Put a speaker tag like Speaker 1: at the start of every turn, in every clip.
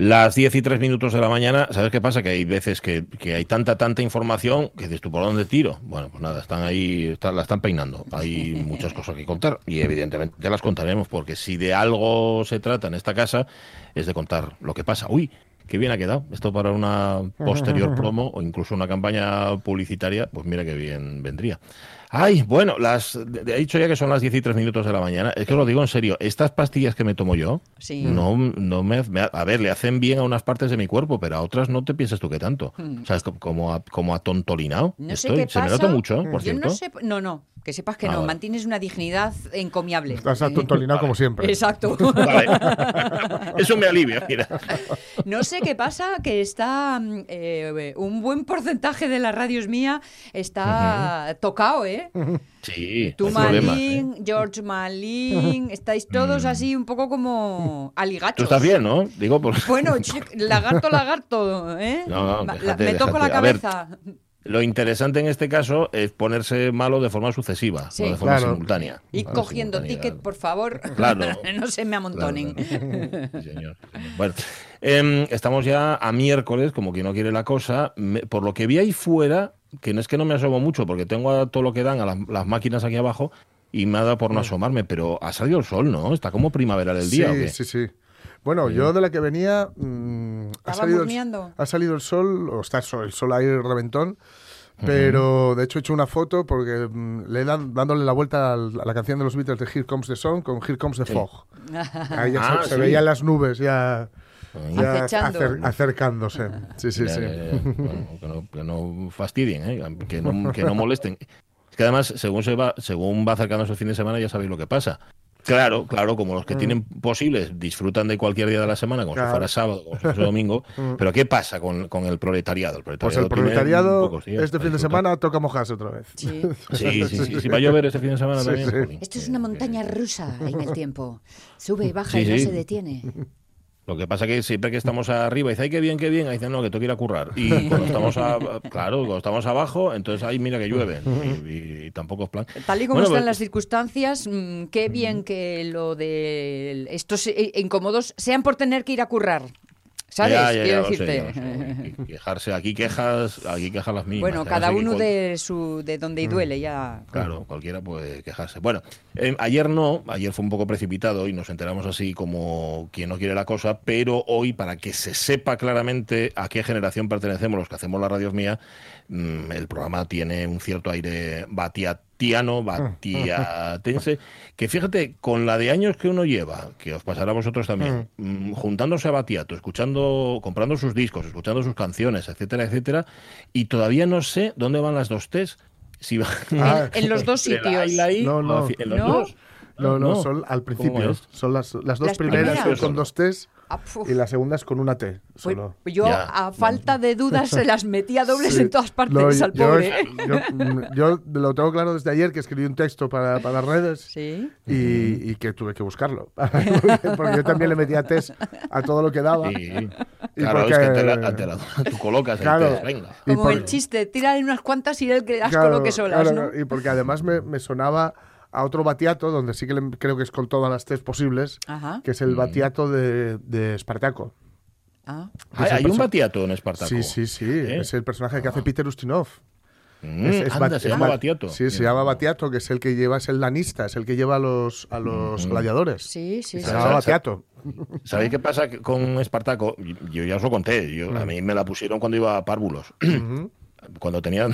Speaker 1: Las 10 y 3 minutos de la mañana, ¿sabes qué pasa? Que hay veces que, que hay tanta, tanta información que dices tú, ¿por dónde tiro? Bueno, pues nada, están ahí, están, la están peinando. Hay muchas cosas que contar y evidentemente ya las contaremos porque si de algo se trata en esta casa es de contar lo que pasa. Uy, qué bien ha quedado. Esto para una posterior promo o incluso una campaña publicitaria, pues mira qué bien vendría. Ay, bueno, las he dicho ya que son las 10 y 3 minutos de la mañana. Es que os lo digo en serio, estas pastillas que me tomo yo,
Speaker 2: Sí.
Speaker 1: no, no me, me- A ver, le hacen bien a unas partes de mi cuerpo, pero a otras no te piensas tú que tanto. O sea, es co- como, a, como atontolinado.
Speaker 2: Hmm. No sé
Speaker 1: estoy.
Speaker 2: qué
Speaker 1: Se me nota mucho, por
Speaker 2: Yo
Speaker 1: cierto.
Speaker 2: no sé, no, no, que sepas que
Speaker 1: Ah,
Speaker 2: no,
Speaker 1: vale.
Speaker 2: mantienes una dignidad encomiable.
Speaker 3: Estás atontolinado como siempre.
Speaker 2: Exacto.
Speaker 1: Vale. Eso me alivia, mira.
Speaker 2: No sé qué pasa, que está mm, eh, un buen porcentaje de las radios mía está tocado, ¿eh?
Speaker 1: Sí,
Speaker 2: Tú Malin,
Speaker 1: ¿eh?
Speaker 2: George Malin, estáis todos así un poco como aligachos.
Speaker 1: Tú estás bien, ¿no? Digo, por...
Speaker 2: Bueno, lagarto, lagarto, ¿eh?
Speaker 1: No, no,
Speaker 2: me toco la.
Speaker 1: A ver,
Speaker 2: cabeza.
Speaker 1: Lo interesante en este caso es ponerse malo de forma sucesiva,
Speaker 2: Sí.
Speaker 1: no de forma
Speaker 3: Claro.
Speaker 1: simultánea.
Speaker 2: Y
Speaker 1: Claro,
Speaker 2: cogiendo
Speaker 1: simultánea.
Speaker 2: ticket, por favor.
Speaker 1: Claro.
Speaker 2: no se me amontonen.
Speaker 1: claro. Sí, señor. Bueno, em, estamos ya a miércoles, como quien no quiere la cosa. Me- por lo que vi ahí fuera, que no es que no me asomo mucho, porque tengo a todo lo que dan a las, las máquinas aquí abajo y me ha dado por no asomarme, pero ha salido el sol, ¿no? Está como primaveral el día. ¿o
Speaker 3: sí,
Speaker 1: qué?
Speaker 3: sí, sí. Bueno, yo de la que venía mm, ha,
Speaker 2: ¿Estaba
Speaker 3: salido el, ha salido el sol, o está el sol, el sol ahí reventón, pero de hecho he hecho una foto porque mm, le dan dándole la vuelta al- a la canción de los Beatles de Here Comes the Sun con Here Comes the Fog. Ahí ya
Speaker 1: Ah,
Speaker 3: se, se veían las nubes ya, ya
Speaker 2: Acechando.
Speaker 3: acer- acercándose. Sí, sí,
Speaker 1: Ya,
Speaker 3: sí.
Speaker 1: ya, ya. Bueno, que, no, que no fastidien, ¿eh? que, no, que no molesten. Es que además, según se va, según va acercándose el fin de semana, ya sabéis lo que pasa. Claro, claro, como los que tienen posibles disfrutan de cualquier día de la semana, como
Speaker 3: Mm. Claro. Mm.
Speaker 1: si fuera sábado, como si fuera domingo. Pero ¿qué pasa con, con el proletariado? El
Speaker 3: Pues
Speaker 1: proletariado,
Speaker 3: el
Speaker 1: tiene
Speaker 3: proletariado
Speaker 1: pocos
Speaker 3: este fin de semana toca mojarse otra vez.
Speaker 2: Sí.
Speaker 1: Sí, sí, sí, sí. Va a llover este fin de semana
Speaker 3: Sí,
Speaker 1: también.
Speaker 2: Esto es una montaña rusa en el tiempo. Sube y baja
Speaker 1: Sí,
Speaker 2: y no
Speaker 1: sí.
Speaker 2: se detiene.
Speaker 1: Lo que pasa que siempre que estamos arriba, dice, ay, qué bien, qué bien, ahí dicen, no, que tengo que ir a currar. Y cuando estamos, a- claro, cuando estamos abajo, entonces, ay, mira que llueve. Y, y- y tampoco es plan.
Speaker 2: Tal y como
Speaker 1: Bueno,
Speaker 2: están
Speaker 1: pues-
Speaker 2: las circunstancias, mm, qué bien que lo de estos eh, incómodos sean por tener que ir a currar. ¿Sabes?
Speaker 1: Ya,
Speaker 2: Quiero decirte.
Speaker 1: sé. Quejarse, aquí quejas, aquí quejas las mismas.
Speaker 2: Bueno, cada
Speaker 1: que
Speaker 2: uno de su de donde y
Speaker 1: Mm.
Speaker 2: duele ya.
Speaker 1: Claro, cualquiera puede quejarse. Bueno, eh, ayer no, ayer fue un poco precipitado y nos enteramos así como quien no quiere la cosa, pero hoy, para que se sepa claramente a qué generación pertenecemos los que hacemos la radio mía, mm, el programa tiene un cierto aire batiatiano, batiatense, que fíjate, con la de años que uno lleva, que os pasará a vosotros también, mm, juntándose a Batiato, escuchando, comprando sus discos, escuchando sus canciones, etcétera, etcétera, y todavía no sé dónde van las dos T's. Si van
Speaker 3: Ah,
Speaker 2: En, en los dos sitios.
Speaker 1: La I,
Speaker 3: No, no.
Speaker 1: en los
Speaker 2: ¿No?
Speaker 1: dos.
Speaker 3: No, no,
Speaker 1: No.
Speaker 3: son al
Speaker 1: ¿Cómo
Speaker 3: principio. Son las, las dos
Speaker 2: Las
Speaker 3: primeras
Speaker 2: primeras.
Speaker 3: con dos T's
Speaker 2: Ah,
Speaker 3: y la segunda es con una T.
Speaker 2: Pues
Speaker 3: Solo.
Speaker 2: yo, a falta de dudas, se las metía dobles
Speaker 3: Sí.
Speaker 2: en todas partes al
Speaker 3: yo,
Speaker 2: pobre.
Speaker 3: yo- mm, yo lo tengo claro desde ayer que escribí un texto para, para las redes
Speaker 2: Sí.
Speaker 3: y, y que tuve que buscarlo. porque yo también le metía test a todo lo que daba.
Speaker 1: Sí.
Speaker 3: Y
Speaker 1: Claro,
Speaker 3: porque-
Speaker 1: es que ante la, la- tú colocas el
Speaker 3: Claro.
Speaker 1: test, venga.
Speaker 3: Y
Speaker 2: Como
Speaker 3: por-
Speaker 2: el chiste, tírale unas cuantas y él que las
Speaker 3: Claro,
Speaker 2: coloque solas,
Speaker 3: claro,
Speaker 2: ¿no?
Speaker 3: Y porque además me, me sonaba a otro batiato, donde sí que le- creo que es con todas las test posibles,
Speaker 2: Ajá.
Speaker 3: que es el batiato de, de Espartaco.
Speaker 2: Ah.
Speaker 1: Hay,
Speaker 3: el
Speaker 1: hay un batiato en Espartaco.
Speaker 3: Sí, sí, sí.
Speaker 1: ¿Eh?
Speaker 3: Es el personaje que hace Peter Ustinov.
Speaker 1: Mm,
Speaker 3: Es- es
Speaker 1: anda,
Speaker 3: Bat-
Speaker 1: se llama
Speaker 3: Bat-
Speaker 1: Batiato.
Speaker 3: Sí, se llama Batiato, que es el que lleva, es el lanista, es el que lleva a los, a los gladiadores.
Speaker 2: Sí, sí,
Speaker 3: Se
Speaker 2: sí.
Speaker 3: llama Batiato.
Speaker 1: ¿Sabéis qué pasa con Espartaco? Yo ya os lo conté. Yo, A mí me la pusieron cuando iba a Párvulos. Cuando tenían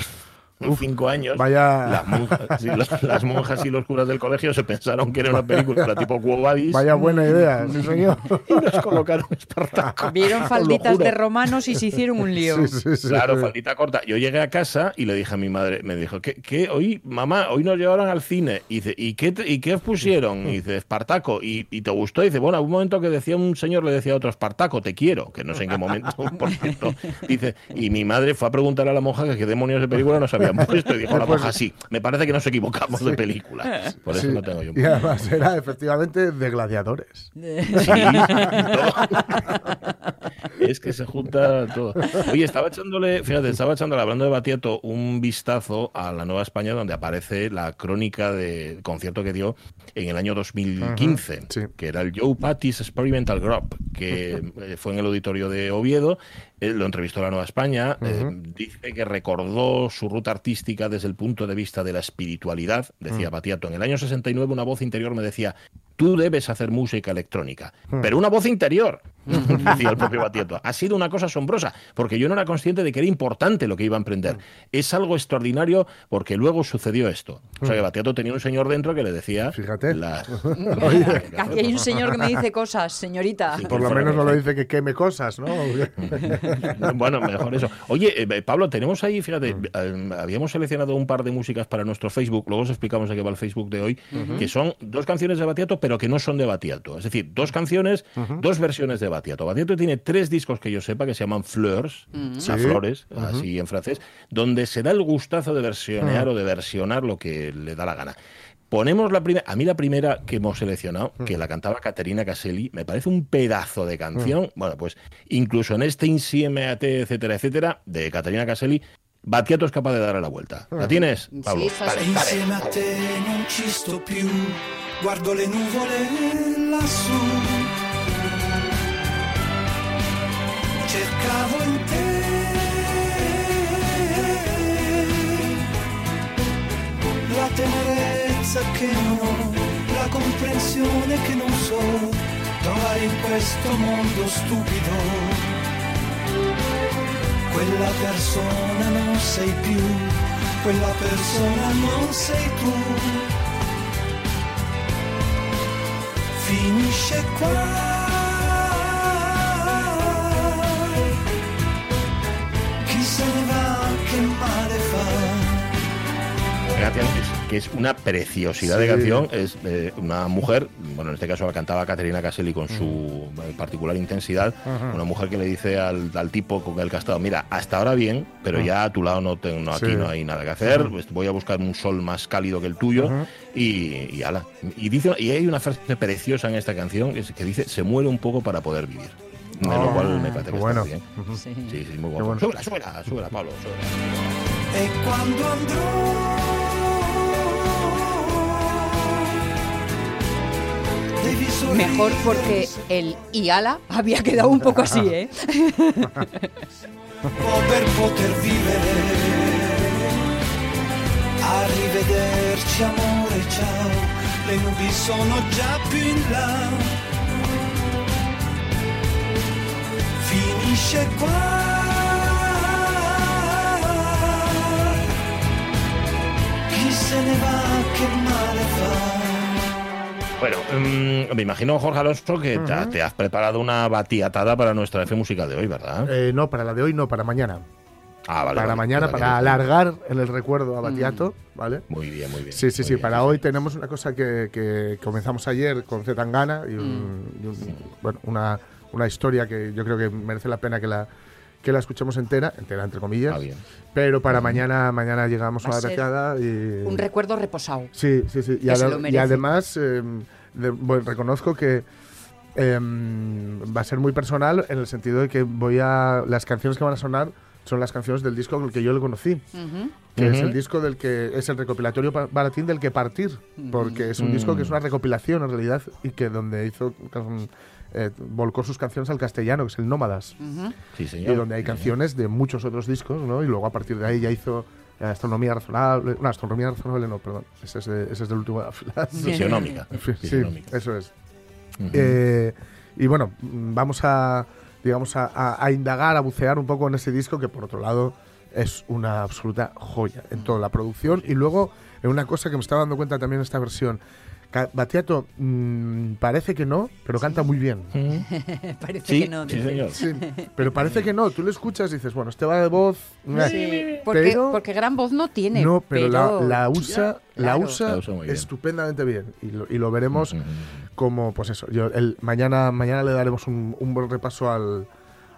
Speaker 1: cinco años.
Speaker 3: Vaya-
Speaker 1: Las monjas, sí, las- las monjas y los curas del colegio se pensaron que era una película tipo Quo Vadis
Speaker 3: Vaya buena idea, sí señor.
Speaker 1: y nos colocaron Espartaco.
Speaker 2: Vieron falditas de romanos y se hicieron un lío.
Speaker 3: Sí, sí, sí.
Speaker 1: Claro, faldita corta. Yo llegué a casa y le dije a mi madre, me dijo, ¿qué, qué hoy, mamá, hoy nos llevaron al cine? Y dice, ¿y qué, te- y qué os pusieron? Y dice, Espartaco. ¿Y, y te gustó? Y dice, bueno, un momento que decía un señor, le decía a otro, Espartaco, te quiero, que no sé en qué momento, por cierto. Dice, y mi madre fue a preguntar a la monja que qué demonios de película nos habían puesto. Y dijo la monja, sí, me parece que nos equivocamos de película. Por eso
Speaker 3: Sí,
Speaker 1: no tengo yo.
Speaker 3: Y además era efectivamente de gladiadores.
Speaker 1: Sí, es que se junta todo. Oye, estaba echándole, fíjate, estaba echándole, hablando de Batiato, un vistazo a la Nueva España donde aparece la crónica del concierto que dio en el año 2015, que era el Joe Patty's Experimental Group, que eh, fue en el auditorio de Oviedo lo entrevistó la Nueva España, eh, dice que recordó su ruta artística desde el punto de vista de la espiritualidad, decía Batiato. En el año 69 una voz interior me decía, tú debes hacer música electrónica, pero una voz interior, decía el propio Batiato. Ha sido una cosa asombrosa, porque yo no era consciente de que era importante lo que iba a emprender. Es algo extraordinario porque luego sucedió esto. O sea que Batiato tenía un señor dentro que le decía...
Speaker 3: Fíjate.
Speaker 2: Aquí hay un señor que me dice cosas, señorita.
Speaker 3: por lo menos no lo dice que queme cosas, ¿no?
Speaker 1: bueno, mejor eso. Oye, eh, Pablo, tenemos ahí, fíjate, mm. eh, habíamos seleccionado un par de músicas para nuestro Facebook, luego os explicamos a qué va el Facebook de hoy, que son dos canciones de Batiato, pero que no son de Batiato. Es decir, dos canciones, dos versiones de Batiato. Batiato tiene tres discos que yo sepa que se llaman Fleurs, o sea, flores, así en francés, donde se da el gustazo de versionear o de versionar lo que le da la gana. Ponemos la primera, a mí la primera que hemos seleccionado, que la cantaba Caterina Caselli, me parece un pedazo de canción. Bueno, pues incluso en este INSIEMAT, etcétera, etcétera, de Caterina Caselli, Battiato es capaz de darle la vuelta. ¿La tienes, Pablo? Sí,
Speaker 4: vale, Insieme a te non ci sto più, guardo le nuvole lassù. Cercavo in te tenerezza che non ho, la comprensione che non so trovare in questo mondo stupido. Quella persona non sei più, quella persona non sei tu. Finisce qua. Chi se ne va, che male fa.
Speaker 1: Gracias que es una preciosidad de canción. Es eh, una mujer, bueno, en este caso la cantaba Caterina Caselli con su eh, particular intensidad, una mujer que le dice al, tipo con el que ha estado, mira, hasta ahora bien, pero ya a tu lado no tengo, aquí no hay nada que hacer, pues voy a buscar un sol más cálido que el tuyo y, y ala. Y, dice, y hay una frase preciosa en esta canción que dice, se muere un poco para poder vivir. lo ah, cual me parece que
Speaker 3: bueno.
Speaker 1: está bien. Sí. sí, muy bueno. bueno. Súbela, súbela, Pablo,
Speaker 2: Mejor porque el Iala había quedado un poco así, ¿eh?
Speaker 4: per poter vivere. Arrivederci amore, ciao. Le nubi sono già più in là. Finisce qua. Se ne va, che male fa.
Speaker 1: Bueno, mm, me imagino, Jorge Alonso, que te, has preparado una batiatada para nuestra F música de hoy, ¿verdad?
Speaker 3: Eh, no, para la de hoy no, para mañana.
Speaker 1: Ah, vale.
Speaker 3: Para mañana, para alargar en el recuerdo a Batiato, mm. ¿vale?
Speaker 1: Muy bien, muy bien.
Speaker 3: Sí, sí, sí. para hoy tenemos una cosa que, comenzamos ayer con Zetangana y, mm. bueno, una, una historia que yo creo que merece la pena que la, que la escuchemos entera, entera entre comillas. Ah, bien. Pero para mañana mañana llegamos a, la recada y
Speaker 2: un recuerdo reposado.
Speaker 3: Sí, sí, sí. Y, además em, bueno, reconozco que em, va a ser muy personal en el sentido de que voy a las canciones que van a sonar son las canciones del disco con el que yo le conocí, que es el disco del que es el recopilatorio baratín del que partir, porque es un disco que es una recopilación en realidad y que donde hizo eh, volcó sus canciones al castellano, que es el Nómadas. Y donde hay canciones de muchos otros discos, ¿no? Y luego a partir de ahí ya hizo eh, Astronomía Razonable. No, Astronomía Razonable no, perdón. Ese es, ese es del último de la
Speaker 1: Fisionómica.
Speaker 3: Sí, eso es. Eh, y bueno, vamos a, digamos, a, a, indagar, a bucear un poco en ese disco que por otro lado es una absoluta joya en toda la producción. Y luego, en una cosa que me estaba dando cuenta también en esta versión, Batiato mm, parece que no, pero canta muy bien.
Speaker 2: parece que no.
Speaker 3: pero parece que no. Tú lo escuchas y dices, bueno, este va de voz.
Speaker 2: porque, porque, gran voz no tiene.
Speaker 3: No, pero, La, usa, la usa, estupendamente bien. Y lo, veremos como, pues eso. Yo, el, mañana, mañana le daremos un, buen repaso al,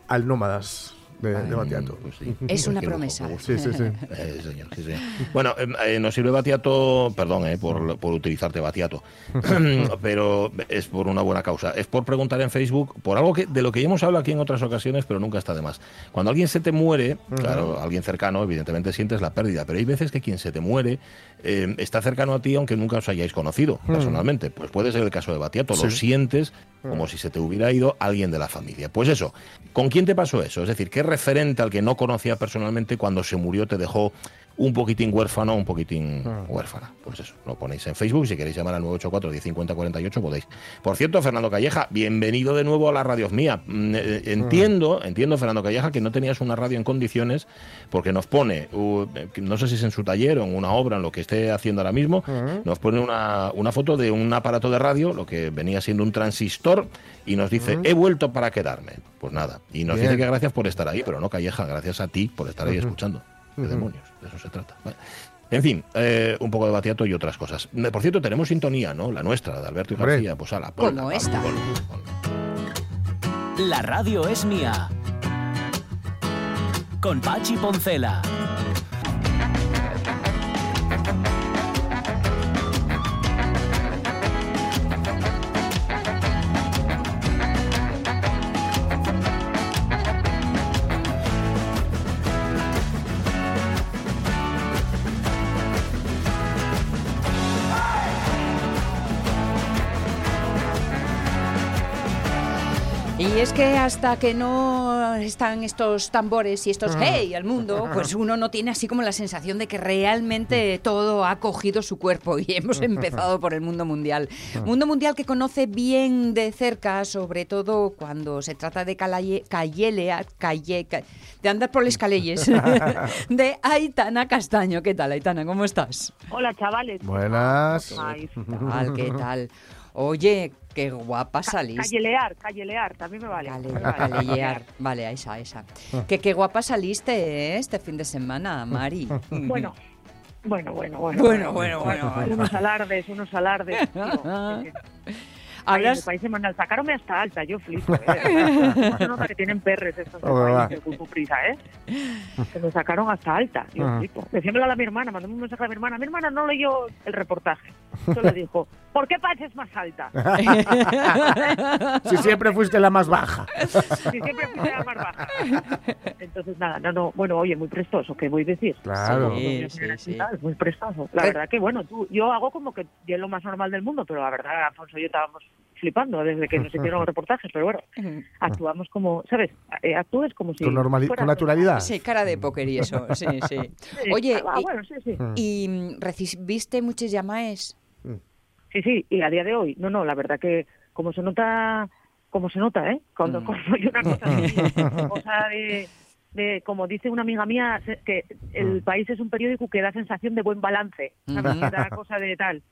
Speaker 3: al Nómadas de, de Batiato.
Speaker 1: Pues sí.
Speaker 2: Es una promesa.
Speaker 1: gusto.
Speaker 3: Sí, sí, sí.
Speaker 1: Eh, señor, sí, señor. Bueno, eh, eh, nos sirve Batiato, perdón eh, por, por utilizarte Batiato, pero es por una buena causa. Es por preguntar en Facebook por algo que de lo que ya hemos hablado aquí en otras ocasiones, pero nunca está de más. Cuando alguien se te muere, claro, alguien cercano, evidentemente sientes la pérdida, pero hay veces que quien se te muere eh, está cercano a ti aunque nunca os hayáis conocido personalmente. Pues puede ser el caso de Batiato, lo sientes como si se te hubiera ido alguien de la familia. Pues eso, ¿con quién te pasó eso? Es decir, ¿qué referente al que no conocía personalmente cuando se murió te dejó un poquitín huérfano, un poquitín huérfana? Pues eso, lo ponéis en Facebook. Si queréis llamar al 984 1050 48 podéis. Por cierto, Fernando Calleja, bienvenido de nuevo a la radio mía. Mm, eh, Entiendo, entiendo, Fernando Calleja, que no tenías una radio en condiciones porque nos pone, que no sé si es en su taller o en una obra, en lo que esté haciendo ahora mismo, nos pone una, una foto de un aparato de radio, lo que venía siendo un transistor, y nos dice, he vuelto para quedarme. Pues nada, y nos
Speaker 3: Bien.
Speaker 1: dice que gracias por estar ahí, pero no Calleja, gracias a ti por estar ahí escuchando. ¿Qué demonios? De eso se trata. Vale. En fin, eh, un poco de batiato y otras cosas. Por cierto, tenemos sintonía, ¿no? La nuestra, la de Alberto y
Speaker 3: Hombre.
Speaker 1: García. Pues ala, ponla,
Speaker 2: Como esta.
Speaker 1: ponla, ponla.
Speaker 5: La radio es mía. Con Pachi Poncela.
Speaker 2: Y es que hasta que no están estos tambores y estos hey al mundo, pues uno no tiene así como la sensación de que realmente todo ha cogido su cuerpo y hemos empezado por el mundo mundial. Mundo mundial que conoce bien de cerca, sobre todo cuando se trata de cayelea- calle, ca- de andar por las calles, de Aitana Castaño. ¿Qué tal, Aitana? ¿Cómo estás?
Speaker 6: Hola, chavales.
Speaker 3: Buenas.
Speaker 2: ¿Qué tal? ¿Qué tal? Oye, qué guapa saliste.
Speaker 6: Callelear, callelear, también me vale.
Speaker 2: Vale,
Speaker 6: me vale.
Speaker 2: callejear. Vale, a esa, a esa. Que qué guapa saliste ¿eh? este fin de semana, Mari.
Speaker 6: Bueno, bueno, bueno, bueno.
Speaker 2: Bueno, bueno, bueno, bueno.
Speaker 6: Unos alardes, unos alardes. tío. Sí. Ay, en
Speaker 2: Hablas-
Speaker 6: el país semanal sacaronme hasta alta, yo flipo. ¿eh? Se nota que tienen perres estos del
Speaker 3: Hombre, va.
Speaker 6: país, de Prisa, ¿eh? Que me sacaron hasta alta, yo flipo. Decíamelo a mi hermana, mandé un mensaje a mi hermana. Mi hermana no leyó el reportaje. Solo dijo, ¿por qué pareces más alta?
Speaker 3: Si siempre fuiste la más baja.
Speaker 6: Si siempre fuiste la más baja. Entonces, nada, no, no. Bueno, oye, muy prestoso, ¿qué voy a decir?
Speaker 3: Claro.
Speaker 2: Sí,
Speaker 6: mira,
Speaker 2: sí, sí.
Speaker 6: tal, Muy prestoso. La
Speaker 2: Eh.
Speaker 6: verdad que, bueno, tú, yo hago como que yo es lo más normal del mundo, pero la verdad, Alfonso y yo estábamos flipando desde que nos hicieron los reportajes, pero bueno, actuamos como, ¿sabes? Eh, actúes como si...
Speaker 3: Con, con naturalidad.
Speaker 2: Sí, cara de póker y eso, sí, sí.
Speaker 6: Sí,
Speaker 2: Oye,
Speaker 6: ah,
Speaker 2: y-
Speaker 6: bueno, sí, sí.
Speaker 2: ¿y mm, recibiste muchas llamadas?
Speaker 6: Sí, sí, y a día de hoy, no, no, la verdad que como se nota, como se nota, ¿eh? Cuando,
Speaker 2: Mm.
Speaker 6: cuando hay una cosa así, cosa de, de, como dice una amiga mía, que el país es un periódico que da sensación de buen balance, ¿sabes? Da cosa de tal.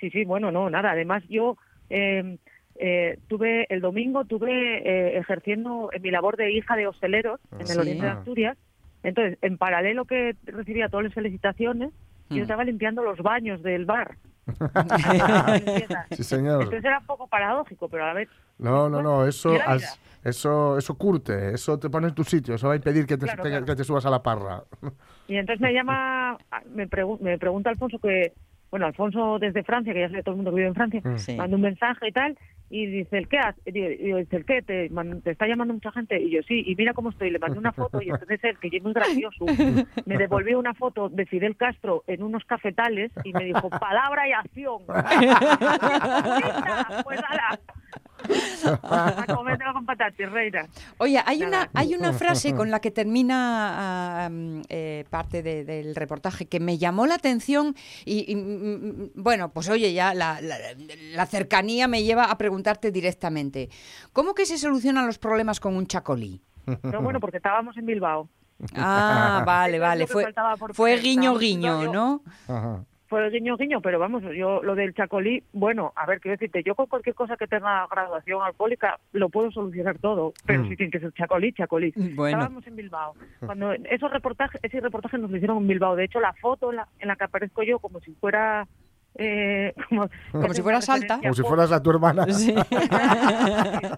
Speaker 6: Sí, sí, bueno, no, nada. Además, yo eh, eh, tuve, el domingo tuve eh, ejerciendo en mi labor de hija de hosteleros en el
Speaker 2: Sí.
Speaker 6: oriente de Asturias. Entonces, en paralelo que recibía todas las felicitaciones,
Speaker 2: Mm.
Speaker 6: yo estaba limpiando los baños del bar.
Speaker 3: Sí, señor.
Speaker 6: Entonces era un poco paradójico, pero a la vez.
Speaker 3: No, no, no, eso, has- eso, eso curte, eso te pone en tu sitio, eso va a impedir que te,
Speaker 6: Claro,
Speaker 3: te-
Speaker 6: claro.
Speaker 3: que te subas a la parra.
Speaker 6: Y entonces me llama, me, pregu- me pregunta Alfonso que, bueno, Alfonso desde Francia, que ya sabe todo el mundo que vive en Francia,
Speaker 3: Mm.
Speaker 2: Sí.
Speaker 6: manda un mensaje y tal, y dice, ¿el qué digo, dice, ¿el qué? ¿Te, man- ¿Te está llamando mucha gente? Y yo, sí, y mira cómo estoy, le mandé una foto, y entonces él, que es muy gracioso, me devolvió una foto de Fidel Castro en unos cafetales, y me dijo, palabra y acción. pues ala, a comértelo con patatas, reina.
Speaker 2: Oye, hay
Speaker 6: Nada.
Speaker 2: una, hay una frase con la que termina ah, mm, eh, parte de- del reportaje que me llamó la atención y, y, mm, mm, bueno, pues oye, ya la, la- la cercanía me lleva a preguntarte directamente, ¿cómo que se solucionan los problemas con un chacolí?
Speaker 6: No, bueno, porque estábamos en Bilbao.
Speaker 2: Ah, vale, vale, fue, fue guiño guiño, ¿no?
Speaker 3: Ajá.
Speaker 6: Fue guiño guiño, pero vamos, yo lo del chacolí, bueno, a ver, quiero decirte, yo con cualquier cosa que tenga graduación alcohólica lo puedo solucionar todo, pero
Speaker 3: Mm.
Speaker 6: si tiene que ser chacolí, chacolí.
Speaker 2: Bueno.
Speaker 6: Estábamos en Bilbao. Cuando esos reportajes, ese reportaje nos lo hicieron en Bilbao. De hecho, la foto en la, en la que aparezco yo como si fuera eh, como,
Speaker 2: Como si fueras alta.
Speaker 3: Como si fueras a tu hermana.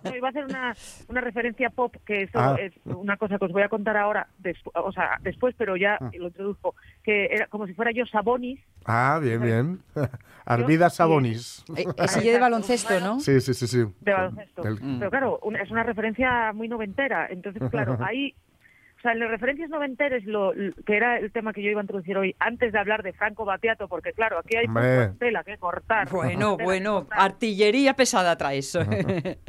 Speaker 6: No, iba a hacer una, una referencia pop, que eso
Speaker 3: Ah.
Speaker 6: es una cosa que os voy a contar ahora, despu- o sea, después, pero ya
Speaker 3: Ah.
Speaker 6: lo introduzco, que era como si fuera yo Sabonis.
Speaker 3: Ah, bien, bien. Arvida Sabonis.
Speaker 2: Eh, Es de baloncesto, ¿no?
Speaker 3: Sí, sí, sí, sí.
Speaker 6: de baloncesto.
Speaker 3: El-
Speaker 6: Pero claro, una- es una referencia muy noventera. Entonces, claro, ahí, o sea, en las referencias noventeras, lo, que era el tema que yo iba a introducir hoy, antes de hablar de Franco Battiato, porque claro, aquí hay tela que cortar.
Speaker 2: Bueno, bueno,
Speaker 6: cortar.
Speaker 2: artillería pesada traes.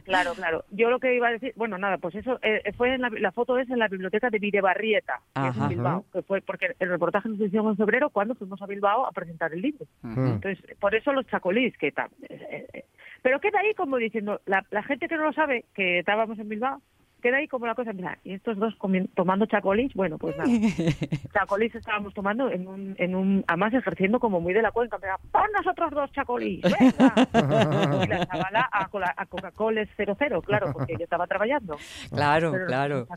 Speaker 6: Claro, claro. Yo lo que iba a decir, bueno, nada, pues eso eh, fue en la, la foto es en la biblioteca de Videbarrieta, que es en Bilbao, que fue porque el reportaje nos hicieron en febrero cuando fuimos a Bilbao a presentar el libro. Entonces, por eso los chacolís, que tal. eh, eh, pero queda ahí como diciendo, la, la gente que no lo sabe, que estábamos en Bilbao, queda ahí como la cosa, mira, y estos dos tomando chacolís, bueno, pues nada. chacolís estábamos tomando en un, en un, además ejerciendo como muy de la cuenca, pero pon nosotros dos chacolís, venga. y la chavala a, Cola- a Coca-Cola es 00, claro, porque yo estaba trabajando.
Speaker 2: Claro,
Speaker 6: Pero
Speaker 2: claro.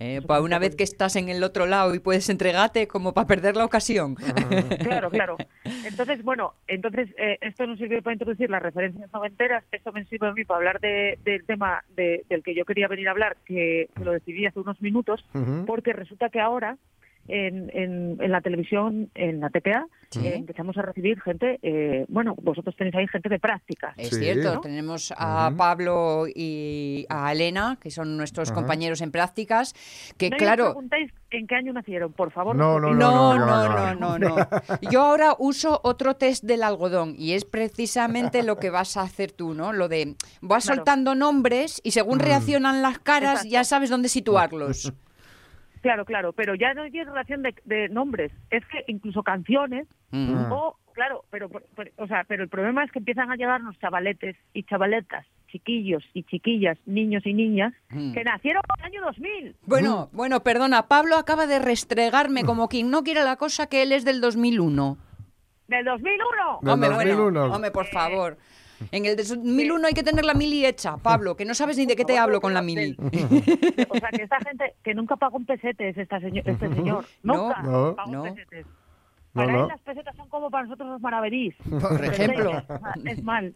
Speaker 2: Eh, para una vez que estás en el otro lado y puedes entregarte como para perder la ocasión.
Speaker 6: Claro, claro. Entonces, bueno, entonces eh, esto nos sirve para introducir las referencias noventeras, esto me sirve a mí para hablar de- del tema de- del que yo quería venir a hablar, que, que lo decidí hace unos minutos, porque resulta que ahora en, en, en la televisión, en la TPA,
Speaker 2: Sí.
Speaker 6: eh, empezamos a recibir gente, eh, bueno, vosotros tenéis ahí gente de prácticas.
Speaker 2: Es
Speaker 3: Sí.
Speaker 2: cierto,
Speaker 3: ¿no?
Speaker 2: tenemos a Pablo y a Elena, que son nuestros compañeros en prácticas, que
Speaker 6: no
Speaker 2: claro...
Speaker 6: os preguntéis en qué año nacieron, por favor.
Speaker 3: No, no,
Speaker 2: No,
Speaker 3: no,
Speaker 2: no,
Speaker 3: no,
Speaker 2: no, no, no. Yo ahora uso otro test del algodón y es precisamente lo que vas a hacer tú, ¿no? Lo de vas
Speaker 6: Claro.
Speaker 2: soltando nombres y según reaccionan las caras
Speaker 6: Exacto.
Speaker 2: ya sabes dónde situarlos.
Speaker 6: Claro, claro, pero ya no tiene relación de, de nombres, es que incluso canciones
Speaker 2: Mm.
Speaker 6: O, claro, pero, pero- o sea, pero el problema es que empiezan a llegarnos chavaletes y chavaletas, chiquillos y chiquillas, niños y niñas,
Speaker 2: Mm.
Speaker 6: que nacieron en el año 2000.
Speaker 2: Bueno, bueno, perdona, Pablo acaba de restregarme como quien no quiere la cosa que él es del 2001.
Speaker 6: ¡Del 2001!
Speaker 3: Del
Speaker 2: hombre,
Speaker 3: 2001.
Speaker 2: bueno, hombre, por favor. En el 2001 hay que tener la mili hecha, Pablo, que no sabes ni de qué te hablo con la mili.
Speaker 6: O sea, que esta gente que nunca pagó un pesete es esta señor, este señor.
Speaker 2: No,
Speaker 6: Nunca
Speaker 3: no,
Speaker 6: pagó
Speaker 2: no.
Speaker 6: pesetes. Para
Speaker 3: no.
Speaker 6: él las pesetas son como para nosotros los maravedís.
Speaker 2: Por ejemplo.
Speaker 6: Es mal.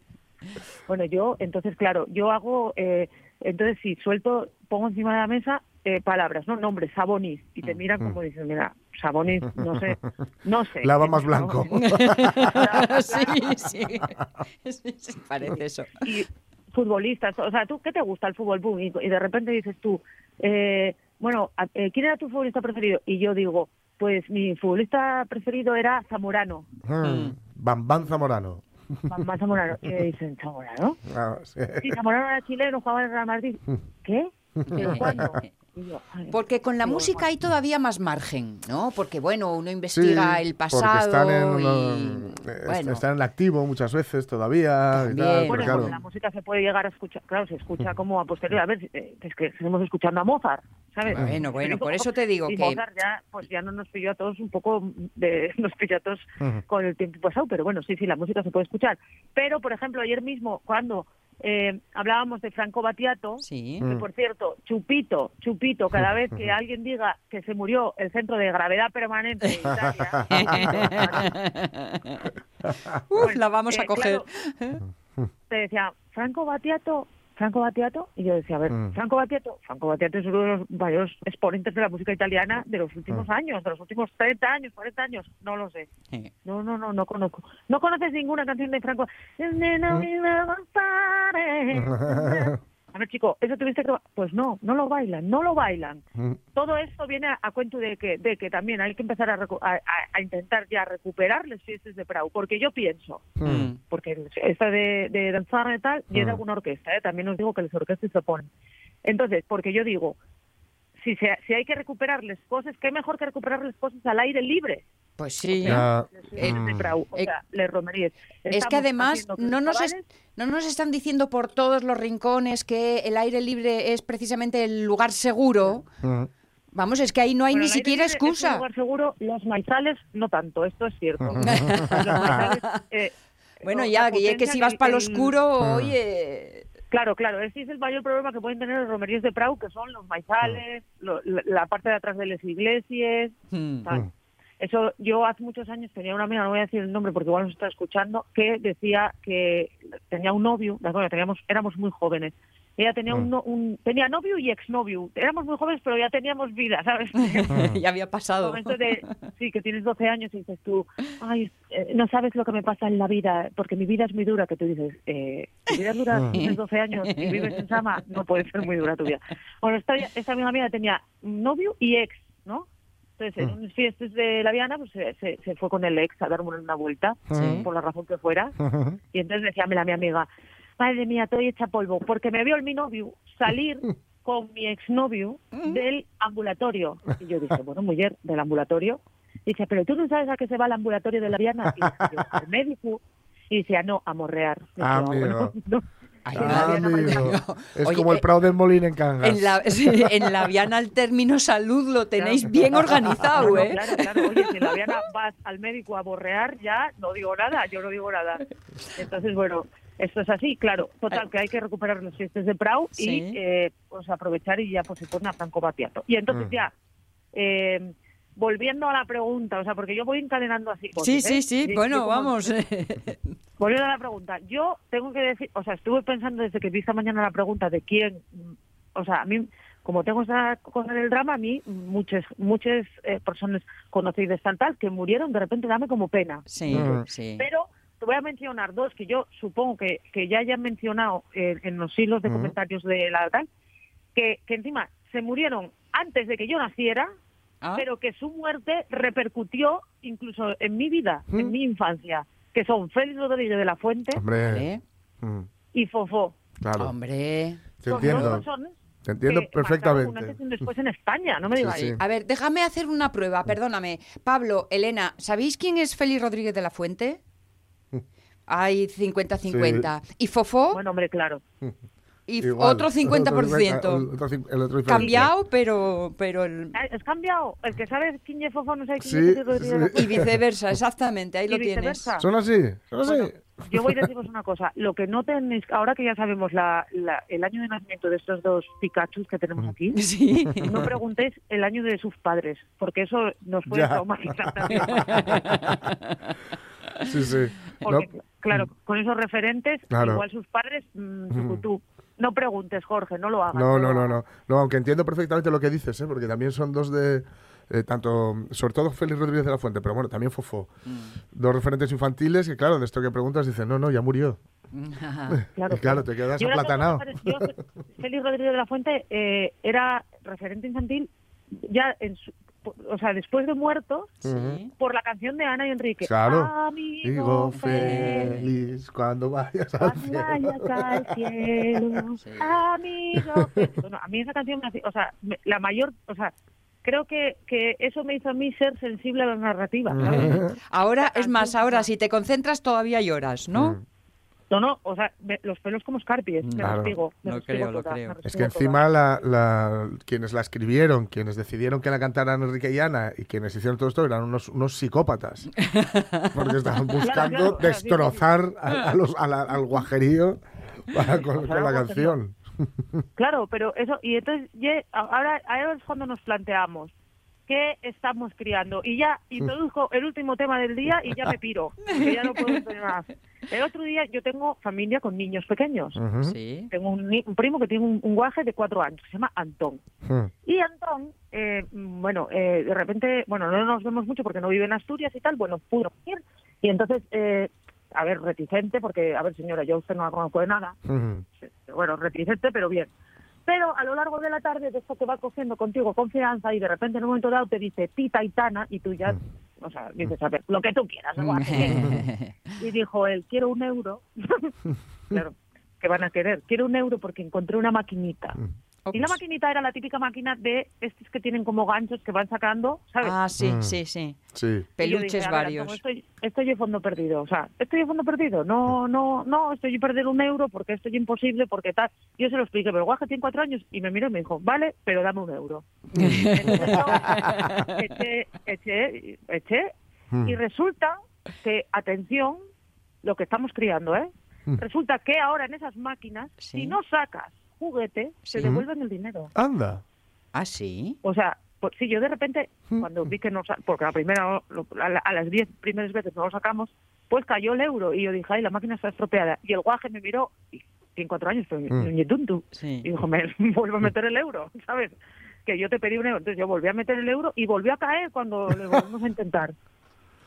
Speaker 6: Bueno, yo, entonces, claro, yo hago, eh, entonces si suelto, pongo encima de la mesa eh, palabras, ¿no? Nombres, Sabonis, y te miran como dicen, mira, Sabonis, no sé, no sé.
Speaker 3: Lava más blanco.
Speaker 2: sí, sí. Sí, sí, parece eso.
Speaker 6: y futbolistas, o sea, ¿tú qué te gusta el fútbol? Boom, y, y de repente dices tú, eh, bueno, eh, ¿quién era tu futbolista preferido? Y yo digo, pues mi futbolista preferido era Zamorano,
Speaker 3: Mm. Bambán Zamorano.
Speaker 6: Mamá Zamorano. Y me dicen, ¿Zamorano?
Speaker 3: Ah, sí.
Speaker 6: Sí, Zamorano era chileno, jugaba en el Real Madrid. ¿Qué? ¿Pero cuándo?
Speaker 2: Porque con la música hay todavía más margen, ¿no? Porque, bueno, uno
Speaker 3: Sí,
Speaker 2: investiga el
Speaker 3: porque
Speaker 2: pasado
Speaker 3: están en,
Speaker 2: y...
Speaker 3: est-
Speaker 2: bueno,
Speaker 3: están en activo muchas veces todavía. y tal,
Speaker 6: Bueno,
Speaker 3: claro.
Speaker 6: porque la música se puede llegar a escuchar, claro, se escucha como a posteriori. A ver, eh, es que seguimos escuchando a Mozart, ¿sabes?
Speaker 2: Bueno, bueno, por eso te digo
Speaker 6: y
Speaker 2: que-
Speaker 6: Mozart ya, pues ya no nos pilló a todos un poco, de, nos pilló a todos con el tiempo pasado, pero bueno, sí, sí, la música se puede escuchar. Pero, por ejemplo, ayer mismo, cuando eh, hablábamos de Franco Battiato,
Speaker 2: Sí.
Speaker 6: que por cierto, Chupito, Chupito, cada vez que alguien diga que se murió el centro de gravedad permanente de Italia,
Speaker 2: Uf, la vamos a
Speaker 6: eh,
Speaker 2: coger.
Speaker 6: claro, te decía, Franco Battiato, Franco Battiato, y yo decía, a ver,
Speaker 3: Mm.
Speaker 6: Franco Battiato, Franco Battiato es uno de los mayores exponentes de la música italiana de los últimos años, de los últimos 30 años, 40 años, no lo sé. No, no, no, no conozco. ¿No conoces ninguna canción de Franco? A ver, chico, ¿eso tuviste que...? Pues no, no lo bailan, no lo bailan.
Speaker 3: Mm.
Speaker 6: Todo esto viene a, a cuento de que, de que también hay que empezar a, recu- a- a- intentar ya recuperar las fiestas de Prau, porque yo pienso,
Speaker 2: mm.
Speaker 6: porque esta de, de danzar y tal, y es
Speaker 3: Mm.
Speaker 6: alguna orquesta, ¿eh? también os digo que las orquestas se ponen. Entonces, porque yo digo, si, se, si hay que recuperar las cosas, ¿qué mejor que recuperar las cosas al aire libre?
Speaker 2: Pues sí.
Speaker 6: Les.
Speaker 2: Es que además no nos, es- no nos están diciendo por todos los rincones que el aire libre es precisamente el lugar seguro.
Speaker 3: Mm.
Speaker 2: Vamos, es que ahí no hay
Speaker 6: Bueno,
Speaker 2: ni siquiera
Speaker 6: libre es un
Speaker 2: excusa.
Speaker 6: lugar seguro, los maizales no tanto, esto es cierto. Los maizales, eh,
Speaker 2: Bueno, ya, que, que si vas para lo
Speaker 6: el-
Speaker 2: oscuro,
Speaker 3: Mm.
Speaker 2: oye...
Speaker 6: Claro, claro, ese es el mayor problema que pueden tener los romerías de Prau, que son los maizales, lo- la, la parte de atrás de las iglesias,
Speaker 2: mm.
Speaker 6: tal.
Speaker 3: Mm.
Speaker 6: Eso, yo hace muchos años tenía una amiga, no voy a decir el nombre porque igual nos está escuchando, que decía que tenía un novio, bueno, teníamos, éramos muy jóvenes. Ella tenía un, no- un- tenía novio y exnovio. Éramos muy jóvenes, pero ya teníamos vida, ¿sabes?
Speaker 2: ya había pasado.
Speaker 6: de, sí, que tienes 12 años y dices tú, ay, eh, no sabes lo que me pasa en la vida, porque mi vida es muy dura, que tú dices, eh, tu vida es dura, tienes 12 años y vives en Sama, no puede ser muy dura tu vida. Bueno, esta, esta amiga mía tenía novio y ex, ¿no? Entonces, en unas fiestas de la Viana, pues se, se- se fue con el ex a dar una vuelta,
Speaker 2: Sí.
Speaker 6: por la razón que fuera, y entonces decía la mi amiga, madre mía, estoy hecha polvo, porque me vio el mi novio salir con mi exnovio del ambulatorio. Y yo dije, bueno, mujer, del ambulatorio. Dice, pero tú no sabes a qué se va el ambulatorio de la Viana. Y yo, al médico. Y decía, no, a morrear. Y
Speaker 3: Ah,
Speaker 6: bueno, no.
Speaker 2: Ay,
Speaker 3: Ah, amigo. Es
Speaker 2: Oye,
Speaker 3: como el
Speaker 2: eh,
Speaker 3: Prado del Molín en Cangas.
Speaker 2: En la, sí, en la Viana el término salud lo tenéis
Speaker 6: Claro.
Speaker 2: bien organizado, ¿eh?
Speaker 6: Claro, claro. Oye, si en la Viana vas al médico a borrear, ya no digo nada, yo no digo nada. Entonces, bueno, esto es así, claro. Total, que hay que recuperar los fiestas de Prau
Speaker 2: Sí.
Speaker 6: y eh, pues aprovechar y ya pues se pone a Franco Batiato. Y entonces
Speaker 3: Mm.
Speaker 6: ya, eh, volviendo a la pregunta, o sea, porque yo voy encadenando así. cosas,
Speaker 2: Sí,
Speaker 6: ¿eh?
Speaker 2: sí, sí.
Speaker 6: Y-
Speaker 2: Bueno,
Speaker 6: como-
Speaker 2: vamos.
Speaker 6: Volviendo a la pregunta, yo tengo que decir, o sea, estuve pensando desde que vi esta mañana la pregunta de quién, o sea, a mí, como tengo esa cosa del drama, a mí muchas muchas eh, personas conocidas tal tal que murieron de repente dame como pena.
Speaker 2: Sí,
Speaker 3: Mm.
Speaker 2: sí.
Speaker 6: Pero te voy a mencionar dos que yo supongo que, que ya hayan mencionado eh, en los hilos de comentarios de la tal, que, que encima se murieron antes de que yo naciera,
Speaker 2: Ah,
Speaker 6: pero que su muerte repercutió incluso en mi vida, en mi infancia, que son Félix Rodríguez de la Fuente y Fofó.
Speaker 3: claro.
Speaker 2: Hombre.
Speaker 3: Te
Speaker 6: Son
Speaker 3: entiendo. Te entiendo
Speaker 6: que marcaron un
Speaker 3: perfectamente.
Speaker 6: antes y un después en España, no me digas.
Speaker 3: Sí, sí.
Speaker 2: A ver, déjame hacer una prueba, perdóname. Pablo, Elena, ¿sabéis quién es Félix Rodríguez de la Fuente? Hay 50-50. ¿Y Fofó?
Speaker 6: Bueno, hombre, claro.
Speaker 2: y
Speaker 3: Igual.
Speaker 2: otro 50%.
Speaker 3: El otro el otro.
Speaker 2: Cambiado, pero, pero el...
Speaker 6: Ah, ¿Es cambiado? El que sabe quién es Fofó no sabe quién
Speaker 3: Sí,
Speaker 6: es
Speaker 3: sí.
Speaker 2: Y viceversa, exactamente, ahí
Speaker 6: Y
Speaker 2: lo tienes.
Speaker 3: ¿Son así? ¿Son así?
Speaker 6: Bueno, yo voy a deciros una cosa. Lo que no tenéis, ahora que ya sabemos la, la- el año de nacimiento de estos dos Pikachu que tenemos aquí,
Speaker 2: Sí.
Speaker 6: no preguntéis el año de sus padres, porque eso nos puede
Speaker 3: Ya.
Speaker 6: traumatizar también.
Speaker 3: Sí, sí. No,
Speaker 6: Porque, claro, con esos referentes,
Speaker 3: Claro.
Speaker 6: igual sus padres, mm, tucutú. No preguntes, Jorge, no lo hagas.
Speaker 3: no, no, no, no. No, aunque entiendo perfectamente lo que dices, ¿eh? porque también son dos de... eh, tanto, sobre todo Félix Rodríguez de la Fuente, pero bueno, también Fofó. Dos referentes infantiles que, claro, de esto que preguntas, dicen, no, no, ya murió.
Speaker 6: Claro,
Speaker 3: y claro, te quedas
Speaker 6: Yo
Speaker 3: aplatanado.
Speaker 6: yo, Félix Rodríguez de la Fuente eh, era referente infantil ya en su- o sea, después de muerto,
Speaker 2: Sí.
Speaker 6: por la canción de Ana y Enrique.
Speaker 3: Claro.
Speaker 6: Amigo
Speaker 3: feliz cuando vayas al
Speaker 6: cuando
Speaker 3: cielo.
Speaker 6: vayas al cielo,
Speaker 2: Sí.
Speaker 6: amigo Félix. Bueno, a mí esa canción, me hace- o sea, me- la mayor, o sea, creo que, que eso me hizo a mí ser sensible a la narrativa, ¿sabes?
Speaker 2: Ahora, es más, ahora si te concentras todavía lloras, ¿no?
Speaker 3: Mm.
Speaker 6: No, no, o sea, me- los pelos como escarpies, me
Speaker 3: Claro.
Speaker 6: respigo, me
Speaker 2: creo, lo
Speaker 6: toda,
Speaker 2: creo.
Speaker 3: Es que encima la, la- quienes la escribieron, quienes decidieron que la cantaran Enrique y Ana y quienes hicieron todo esto eran unos, unos psicópatas. Porque estaban buscando
Speaker 6: claro, claro, sí, sí,
Speaker 3: destrozar a- a los- a la- al guajerío para- con, con la canción.
Speaker 6: Claro, pero eso, y entonces ye- ahora, ahora es cuando nos planteamos qué estamos criando. Y ya introduzco el último tema del día y ya me piro, que ya no puedo tener más. El otro día yo tengo familia con niños pequeños.
Speaker 3: Ujú.
Speaker 2: Sí.
Speaker 6: Tengo un, ni- un primo que tiene un, un guaje de cuatro años, se llama Antón.
Speaker 3: Ujú.
Speaker 6: Y Antón, eh, mm, bueno, eh, de repente, bueno, no nos vemos mucho porque no vive en Asturias y tal, bueno, pudo ir. Y entonces, eh, a ver, reticente, porque, a ver, señora, yo a usted no la conozco de nada,
Speaker 3: Ujú.
Speaker 6: bueno, reticente, pero bien. Pero a lo largo de la tarde, de esto que va cogiendo contigo confianza y de repente en un momento dado te dice tita y tana y tú ya, o sea, dices, a ver, lo que tú quieras. ¿no? Y dijo él, quiero un euro. claro, que van a querer. Quiero un euro porque encontré una maquinita. Y la maquinita era la típica máquina de estos que tienen como ganchos que van sacando, ¿sabes?
Speaker 2: Ah, sí,
Speaker 3: Mm.
Speaker 2: sí, sí. Peluches
Speaker 6: dije, a ver,
Speaker 2: varios.
Speaker 6: Estoy, estoy en fondo perdido. O sea, estoy en fondo perdido. No, no, no, estoy en perder un euro porque esto es imposible, porque tal. Yo se lo expliqué, pero guaje tiene cuatro años y me miró y me dijo, vale, pero dame un euro. Entonces yo eché, eché, eché
Speaker 3: Mm.
Speaker 6: y resulta que, atención, lo que estamos criando, ¿eh? Resulta que ahora en esas máquinas,
Speaker 2: Sí.
Speaker 6: si no sacas juguete,
Speaker 2: Sí.
Speaker 6: te devuelven el dinero.
Speaker 3: Anda.
Speaker 2: Ah, sí.
Speaker 6: O sea, Pues sí, yo de repente, cuando vi que no, sa- porque la primera, lo- a, la- a las 10 primeras veces no lo sacamos, pues cayó el euro y yo dije, ay, la máquina está estropeada. Y el guaje me miró, y tiene cuatro años, pero
Speaker 3: Mm.
Speaker 2: Sí.
Speaker 6: Y dijo, me vuelvo a meter el euro, ¿sabes? Que yo te pedí un euro. Entonces yo volví a meter el euro y volvió a caer cuando le volvimos a intentar.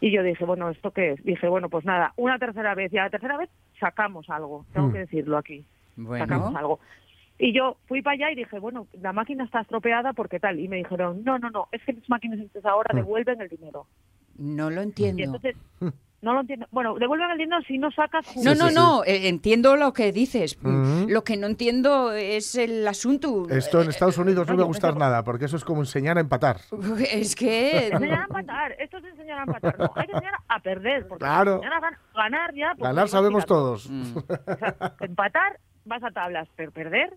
Speaker 6: Y yo dije, bueno, ¿esto qué es? Dije, bueno, pues nada, una tercera vez. Y a la tercera vez sacamos algo, tengo
Speaker 3: Mm.
Speaker 6: que decirlo aquí. Sacamos
Speaker 2: Bueno,
Speaker 6: algo. Y yo fui para allá y dije, bueno, la máquina está estropeada porque tal. Y me dijeron, no, no, no, es que las máquinas estas ahora
Speaker 3: Mm.
Speaker 6: devuelven el dinero.
Speaker 2: no lo
Speaker 6: Y
Speaker 2: entiendo.
Speaker 6: entonces, no lo entiendo. Bueno, devuelven el dinero si no sacas
Speaker 2: No,
Speaker 6: jugo.
Speaker 2: no,
Speaker 3: sí,
Speaker 2: no, eh, entiendo lo que dices. Lo que no entiendo es el asunto.
Speaker 3: Esto en Estados Unidos no me va a gustar nada, porque eso es como enseñar a empatar.
Speaker 2: Es que...
Speaker 6: Enseñar a empatar, esto es enseñar a empatar. No, hay que enseñar a perder. Porque
Speaker 3: Claro.
Speaker 6: enseñar a gan- ganar ya. pues,
Speaker 3: Ganar sabemos todos.
Speaker 2: Mm.
Speaker 6: O sea, empatar vas a tablas, pero perder,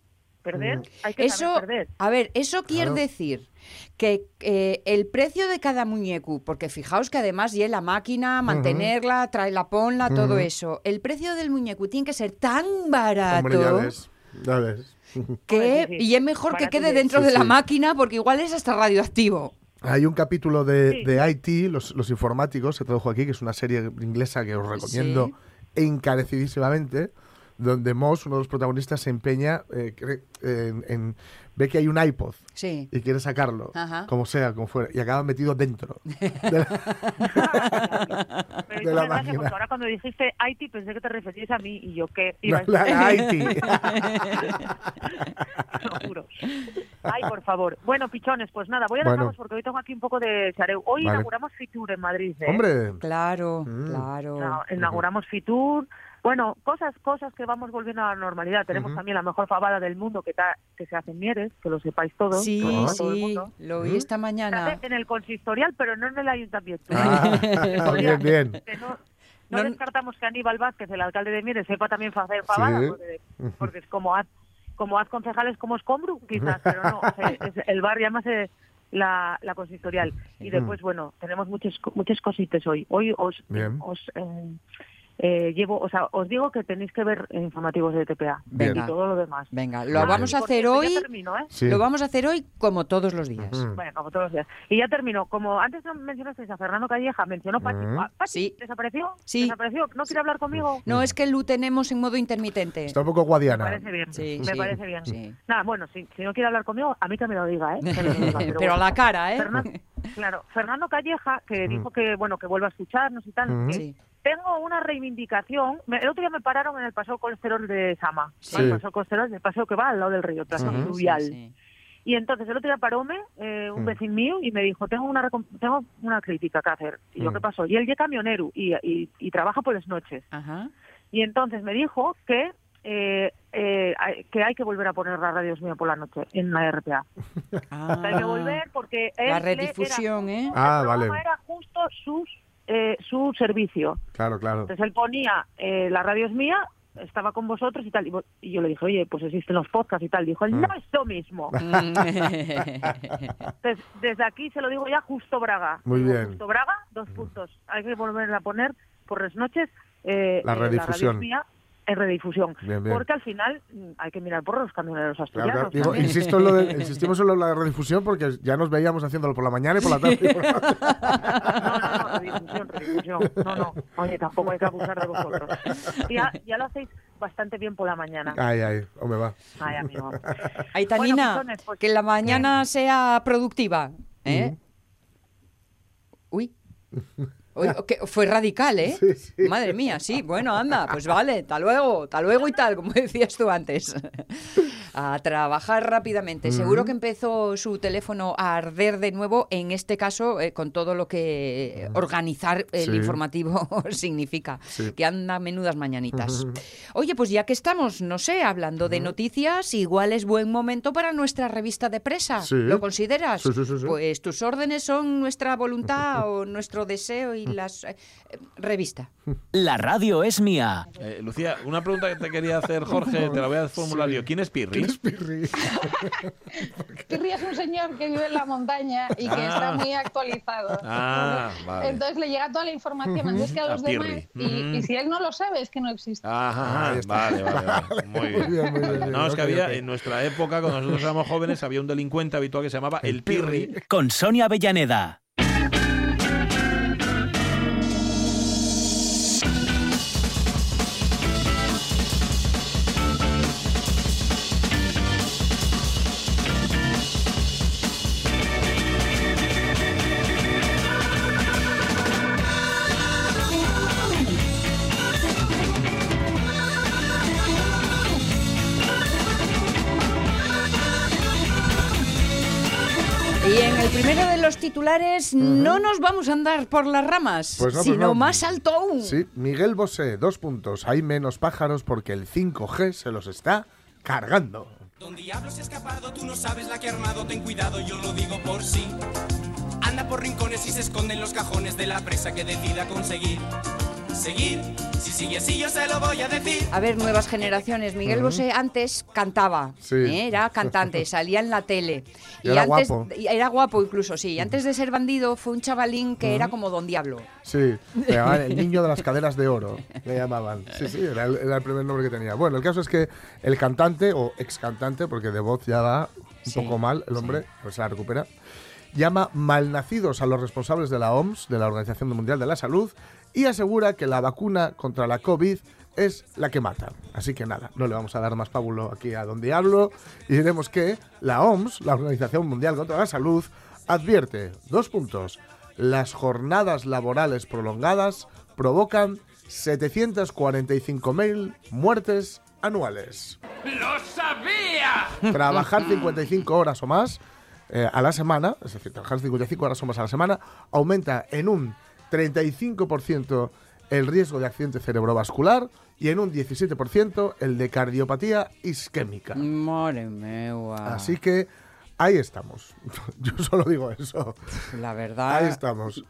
Speaker 6: perder, hay que
Speaker 2: Eso,
Speaker 6: saber perder.
Speaker 2: a ver, eso quiere
Speaker 3: Claro.
Speaker 2: decir que eh, el precio de cada muñeco, porque fijaos que además lleva la máquina, mantenerla, traerla, ponla, todo eso, el precio del muñeco tiene que ser tan barato
Speaker 3: Hombre, ya ves. Ya ves.
Speaker 2: que
Speaker 6: Hombre, sí, sí.
Speaker 2: y es mejor que quede dentro
Speaker 3: Sí,
Speaker 2: de la
Speaker 3: sí.
Speaker 2: máquina porque igual es hasta radioactivo.
Speaker 3: Hay un capítulo de,
Speaker 6: Sí.
Speaker 3: de IT, los, los informáticos, se tradujo aquí, que es una serie inglesa que os recomiendo
Speaker 2: Sí.
Speaker 3: encarecidísimamente, donde Moss, uno de los protagonistas, se empeña eh, cre- en, en- ve que hay un iPod
Speaker 2: Sí.
Speaker 3: y quiere sacarlo,
Speaker 2: Ajá.
Speaker 3: como sea, como fuera, y acaba metido dentro. de la-
Speaker 6: Pero
Speaker 3: de la máquina.
Speaker 6: porque ahora cuando dijiste Haití pensé que te referías a mí y yo qué a
Speaker 3: la- la IT.
Speaker 6: Lo juro. Ay, por favor. Bueno, pichones, pues nada, voy a
Speaker 3: Bueno.
Speaker 6: porque hoy tengo aquí un poco de chareu. Hoy
Speaker 3: Vale.
Speaker 6: inauguramos Fitur en Madrid. ¿eh?
Speaker 3: Hombre,
Speaker 2: Claro,
Speaker 3: Mm.
Speaker 2: claro.
Speaker 6: No, inauguramos Fitur. Bueno, cosas cosas que vamos volviendo a la normalidad. Tenemos también la mejor fabada del mundo que, ta- que se hace en Mieres, que lo sepáis todos.
Speaker 2: Sí,
Speaker 6: el
Speaker 2: sí,
Speaker 6: mundo.
Speaker 2: lo oí
Speaker 3: ¿Mm?
Speaker 2: esta
Speaker 6: Se
Speaker 2: mañana.
Speaker 6: hace en el consistorial, pero no en el ayuntamiento.
Speaker 3: Ah, bien, bien.
Speaker 6: Que no, no,
Speaker 2: No-
Speaker 6: descartamos que Aníbal Vázquez, el alcalde de Mieres, sepa también hacer fabada,
Speaker 3: Sí.
Speaker 6: porque, porque es como haz, como haz concejales como Escombru, quizás, pero no, o sea, es el bar llama la, la consistorial. Y después, bueno, tenemos muchas, muchas cositas hoy. Hoy os,
Speaker 3: Bien.
Speaker 6: os eh, eh, llevo, o sea, os digo que tenéis que ver informativos de TPA
Speaker 2: Venga.
Speaker 6: y todo lo demás.
Speaker 2: Venga, lo
Speaker 6: Ah,
Speaker 2: vamos a hacer hoy.
Speaker 6: Termino, ¿eh?
Speaker 3: Sí.
Speaker 2: Lo vamos a hacer hoy como todos los días.
Speaker 6: Bueno, como todos los días. Y ya terminó. Como antes no mencionasteis a Fernando Calleja, mencionó Pati.
Speaker 3: Mm.
Speaker 6: Ah, Pati,
Speaker 2: Sí.
Speaker 6: ¿Desapareció?
Speaker 2: Sí.
Speaker 6: ¿Desapareció? ¿No quiere hablar conmigo?
Speaker 2: No es que lo tenemos en modo intermitente.
Speaker 3: Está un poco
Speaker 6: Me
Speaker 3: guadiana.
Speaker 6: parece bien.
Speaker 2: Sí,
Speaker 6: me parece bien.
Speaker 2: sí.
Speaker 6: Nada, bueno, si, si no quiere hablar conmigo, a mí que me lo diga, ¿eh? Me lo diga,
Speaker 2: Pero,
Speaker 6: pero
Speaker 2: a la cara, ¿eh?
Speaker 6: Fernando, claro, Fernando Calleja, que dijo que bueno que vuelva a escucharnos y tal. Que
Speaker 2: Sí.
Speaker 6: Tengo una reivindicación. El otro día me pararon en el paseo colesterol de Sama.
Speaker 3: Sí.
Speaker 6: El paseo colesterol, el paseo que va al lado del río, paseo
Speaker 3: Ujú.
Speaker 6: fluvial.
Speaker 2: Sí, sí.
Speaker 6: Y entonces el otro día paróme eh, un
Speaker 3: Mm.
Speaker 6: vecino mío y me dijo, tengo una tengo una crítica que hacer. Y yo,
Speaker 3: Mm.
Speaker 6: ¿qué pasó? Y él ya camionero y, y, y trabaja por las noches.
Speaker 2: Ajá.
Speaker 6: Y entonces me dijo que eh, eh, hay- que hay que volver a poner la radios mío por la noche en la RPA.
Speaker 2: Ah,
Speaker 6: Hay que volver porque
Speaker 2: la
Speaker 6: le era
Speaker 2: redifusión, ¿eh?
Speaker 3: Ah, vale.
Speaker 6: Era justo sus, eh, su servicio.
Speaker 3: Claro, claro.
Speaker 6: Entonces él ponía eh, la radio es mía, estaba con vosotros y tal. Y, yo le dije, oye, pues existen los podcasts y tal. Dijo, él,
Speaker 3: Mm.
Speaker 6: no es lo mismo. Entonces, desde aquí se lo digo ya, Justo Braga.
Speaker 3: Muy
Speaker 6: Digo,
Speaker 3: bien.
Speaker 6: Justo Braga, dos puntos. Hay que volver a poner por las noches eh,
Speaker 3: La
Speaker 6: eh, radio
Speaker 3: redifusión.
Speaker 6: es mía en redifusión.
Speaker 3: Bien, bien.
Speaker 6: Porque al final mm, hay que mirar por los camioneros
Speaker 3: Claro,
Speaker 6: asturianos.
Speaker 3: claro. Digo,
Speaker 6: también.
Speaker 3: insisto en lo de- insistimos en lo de la redifusión porque ya nos veíamos haciéndolo por la mañana y por la tarde. y por la-
Speaker 6: No, no, no, redifusión, redifusión. No, no. Oye, tampoco hay que abusar de vosotros. Ya, ya lo hacéis bastante bien por la mañana.
Speaker 3: Ay, ay, hombre, va.
Speaker 6: Ay, amigo.
Speaker 2: Ay, Tanina,
Speaker 6: Bueno, pues,
Speaker 2: que la mañana sea productiva. ¿eh? Uy. Uy, fue radical, ¿eh?
Speaker 3: Sí, sí.
Speaker 2: Madre mía, sí. Bueno, anda, pues vale, hasta luego, hasta luego y tal, como decías tú antes. A trabajar rápidamente. Seguro que empezó su teléfono a arder de nuevo, en este caso, eh, con todo lo que organizar el
Speaker 3: Sí.
Speaker 2: informativo significa.
Speaker 3: Sí.
Speaker 2: Que anda menudas mañanitas. Oye, pues ya que estamos, no sé, hablando de noticias, igual es buen momento para nuestra revista de presa.
Speaker 3: Sí.
Speaker 2: ¿Lo consideras?
Speaker 3: Sí, sí, sí, sí.
Speaker 2: Pues tus órdenes son nuestra voluntad o nuestro deseo y y las... eh, revista.
Speaker 5: La radio es mía.
Speaker 1: Eh, Lucía, una pregunta que te quería hacer, Jorge, te la voy a formular yo. ¿Quién es Pirri?
Speaker 3: Pirri.
Speaker 7: Pirri es un señor que vive en la montaña y que está muy actualizado.
Speaker 1: Ah, vale.
Speaker 7: Entonces le llega toda la información antes que a los demás. Y, y si él no lo sabe, es que no existe.
Speaker 1: Ajá,
Speaker 3: está.
Speaker 1: vale, vale, vale. Muy bien.
Speaker 3: Muy bien, muy bien, muy
Speaker 1: No,
Speaker 3: bien.
Speaker 1: es que había, en nuestra época, cuando nosotros éramos jóvenes, había un delincuente habitual que se llamaba el Pirri.
Speaker 5: Con Sonia Avellaneda.
Speaker 2: Titulares no nos vamos a andar por las ramas,
Speaker 3: Pues no, pues
Speaker 2: sino
Speaker 3: no.
Speaker 2: más alto aún.
Speaker 3: Sí, Miguel Bosé, dos puntos. Hay menos pájaros porque el 5G se los está cargando.
Speaker 8: Don Diablo se ha escapado, tú no sabes la que ha armado, ten cuidado, yo lo digo por sí. Anda por rincones y se esconde en los cajones de la presa que decida conseguir. Seguir, si sigue así yo se lo voy a decir.
Speaker 2: A ver, nuevas generaciones. Miguel Bosé antes cantaba,
Speaker 3: Sí.
Speaker 2: ¿eh? era cantante, salía en la tele.
Speaker 3: Y era
Speaker 2: antes,
Speaker 3: guapo.
Speaker 2: era guapo incluso, sí. Y antes de ser bandido fue un chavalín que era como Don Diablo.
Speaker 3: Sí, le llamaban el niño de las caderas de oro, le llamaban. Sí, sí, era el, era el primer nombre que tenía. Bueno, el caso es que el cantante, o ex cantante, porque de voz ya va un
Speaker 2: Sí,
Speaker 3: poco mal el hombre, pues se la recupera, llama malnacidos a los responsables de la OMS, de la Organización Mundial de la Salud, y asegura que la vacuna contra la COVID es la que mata. Así que nada, no le vamos a dar más pábulo aquí a Don Diablo y diremos que la OMS, la Organización Mundial contra la Salud, advierte, dos puntos, las jornadas laborales prolongadas provocan 745.000 muertes anuales.
Speaker 8: ¡Lo sabía!
Speaker 3: Trabajar 55 horas o más eh, a la semana, es decir, trabajar 55 horas o más a la semana, aumenta en un 35% el riesgo de accidente cerebrovascular y en un 17% el de cardiopatía isquémica. Así que ahí estamos. Yo solo digo eso.
Speaker 2: La verdad.
Speaker 3: Ahí estamos.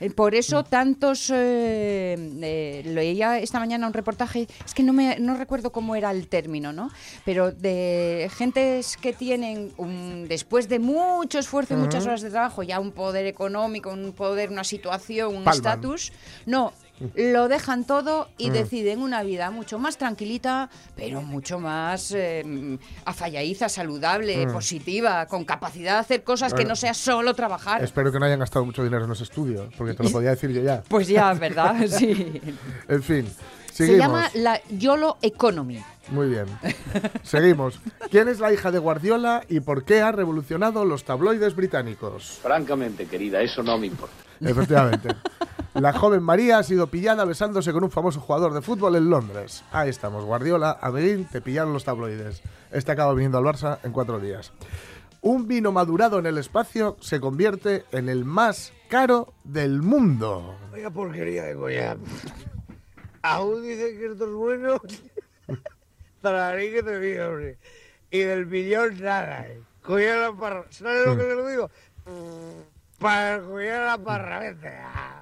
Speaker 2: Eh, Por eso tantos... eh, eh, leía esta mañana un reportaje, es que no, me, no recuerdo cómo era el término, ¿no? Pero de gentes que tienen, un- después de mucho esfuerzo y muchas horas de trabajo, ya un poder económico, un poder, una situación, un estatus, no, lo dejan todo y deciden una vida mucho más tranquilita, pero mucho más eh, afalladiza, saludable, positiva, con capacidad de hacer cosas que
Speaker 3: Bueno.
Speaker 2: no sea solo trabajar.
Speaker 3: Espero que no hayan gastado mucho dinero en ese estudio, porque te lo podía decir yo ya.
Speaker 2: Pues ya, ¿verdad? Sí.
Speaker 3: En fin,
Speaker 2: Se
Speaker 3: seguimos.
Speaker 2: llama la YOLO Economy.
Speaker 3: Muy bien. Seguimos. ¿Quién es la hija de Guardiola y por qué ha revolucionado los tabloides británicos?
Speaker 9: Francamente, querida, eso no me importa.
Speaker 3: Efectivamente. La joven María ha sido pillada besándose con un famoso jugador de fútbol en Londres. Ahí estamos, Guardiola, Amerín, te pillaron los tabloides. Este acaba viniendo al Barça en cuatro días. Un vino madurado en el espacio se convierte en el más caro del mundo.
Speaker 10: Vaya porquería de coña. Aún dicen que esto es bueno. Para mí que te digo, hombre. Y del millón nada. eh. Cogía la parra. ¿Sabes lo que te lo digo? Para coger la parra, vete. Ah.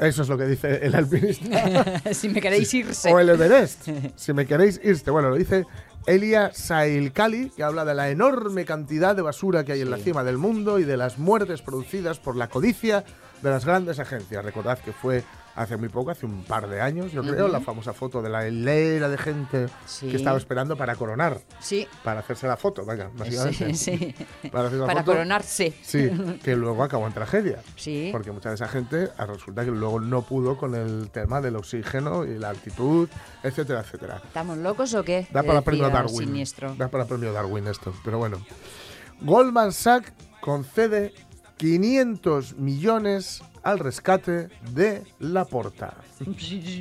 Speaker 3: Eso es lo que dice el alpinista.
Speaker 2: si me queréis irse.
Speaker 3: o el Everest, si me queréis irte. Bueno, lo dice Elia Sailkali, que habla de la enorme cantidad de basura que hay en la cima del mundo y de las muertes producidas por la codicia de las grandes agencias. Recordad que fue hace muy poco, hace un par de años, yo creo, la famosa foto de la hilera de gente
Speaker 2: Sí.
Speaker 3: que estaba esperando para coronar,
Speaker 2: Sí,
Speaker 3: para hacerse la foto, vaya, básicamente.
Speaker 2: sí, sí.
Speaker 3: Para, hacer la
Speaker 2: Para
Speaker 3: foto.
Speaker 2: coronarse.
Speaker 3: Sí, que luego acabó en tragedia.
Speaker 2: Sí.
Speaker 3: Porque mucha de esa gente ah, resulta que luego no pudo con el tema del oxígeno y la altitud, etcétera, etcétera.
Speaker 2: ¿Estamos locos o qué?
Speaker 3: Da para premio Darwin.
Speaker 2: Siniestro.
Speaker 3: Da para premio Darwin esto, pero bueno. Goldman Sachs concede 500 millones al rescate de la porta.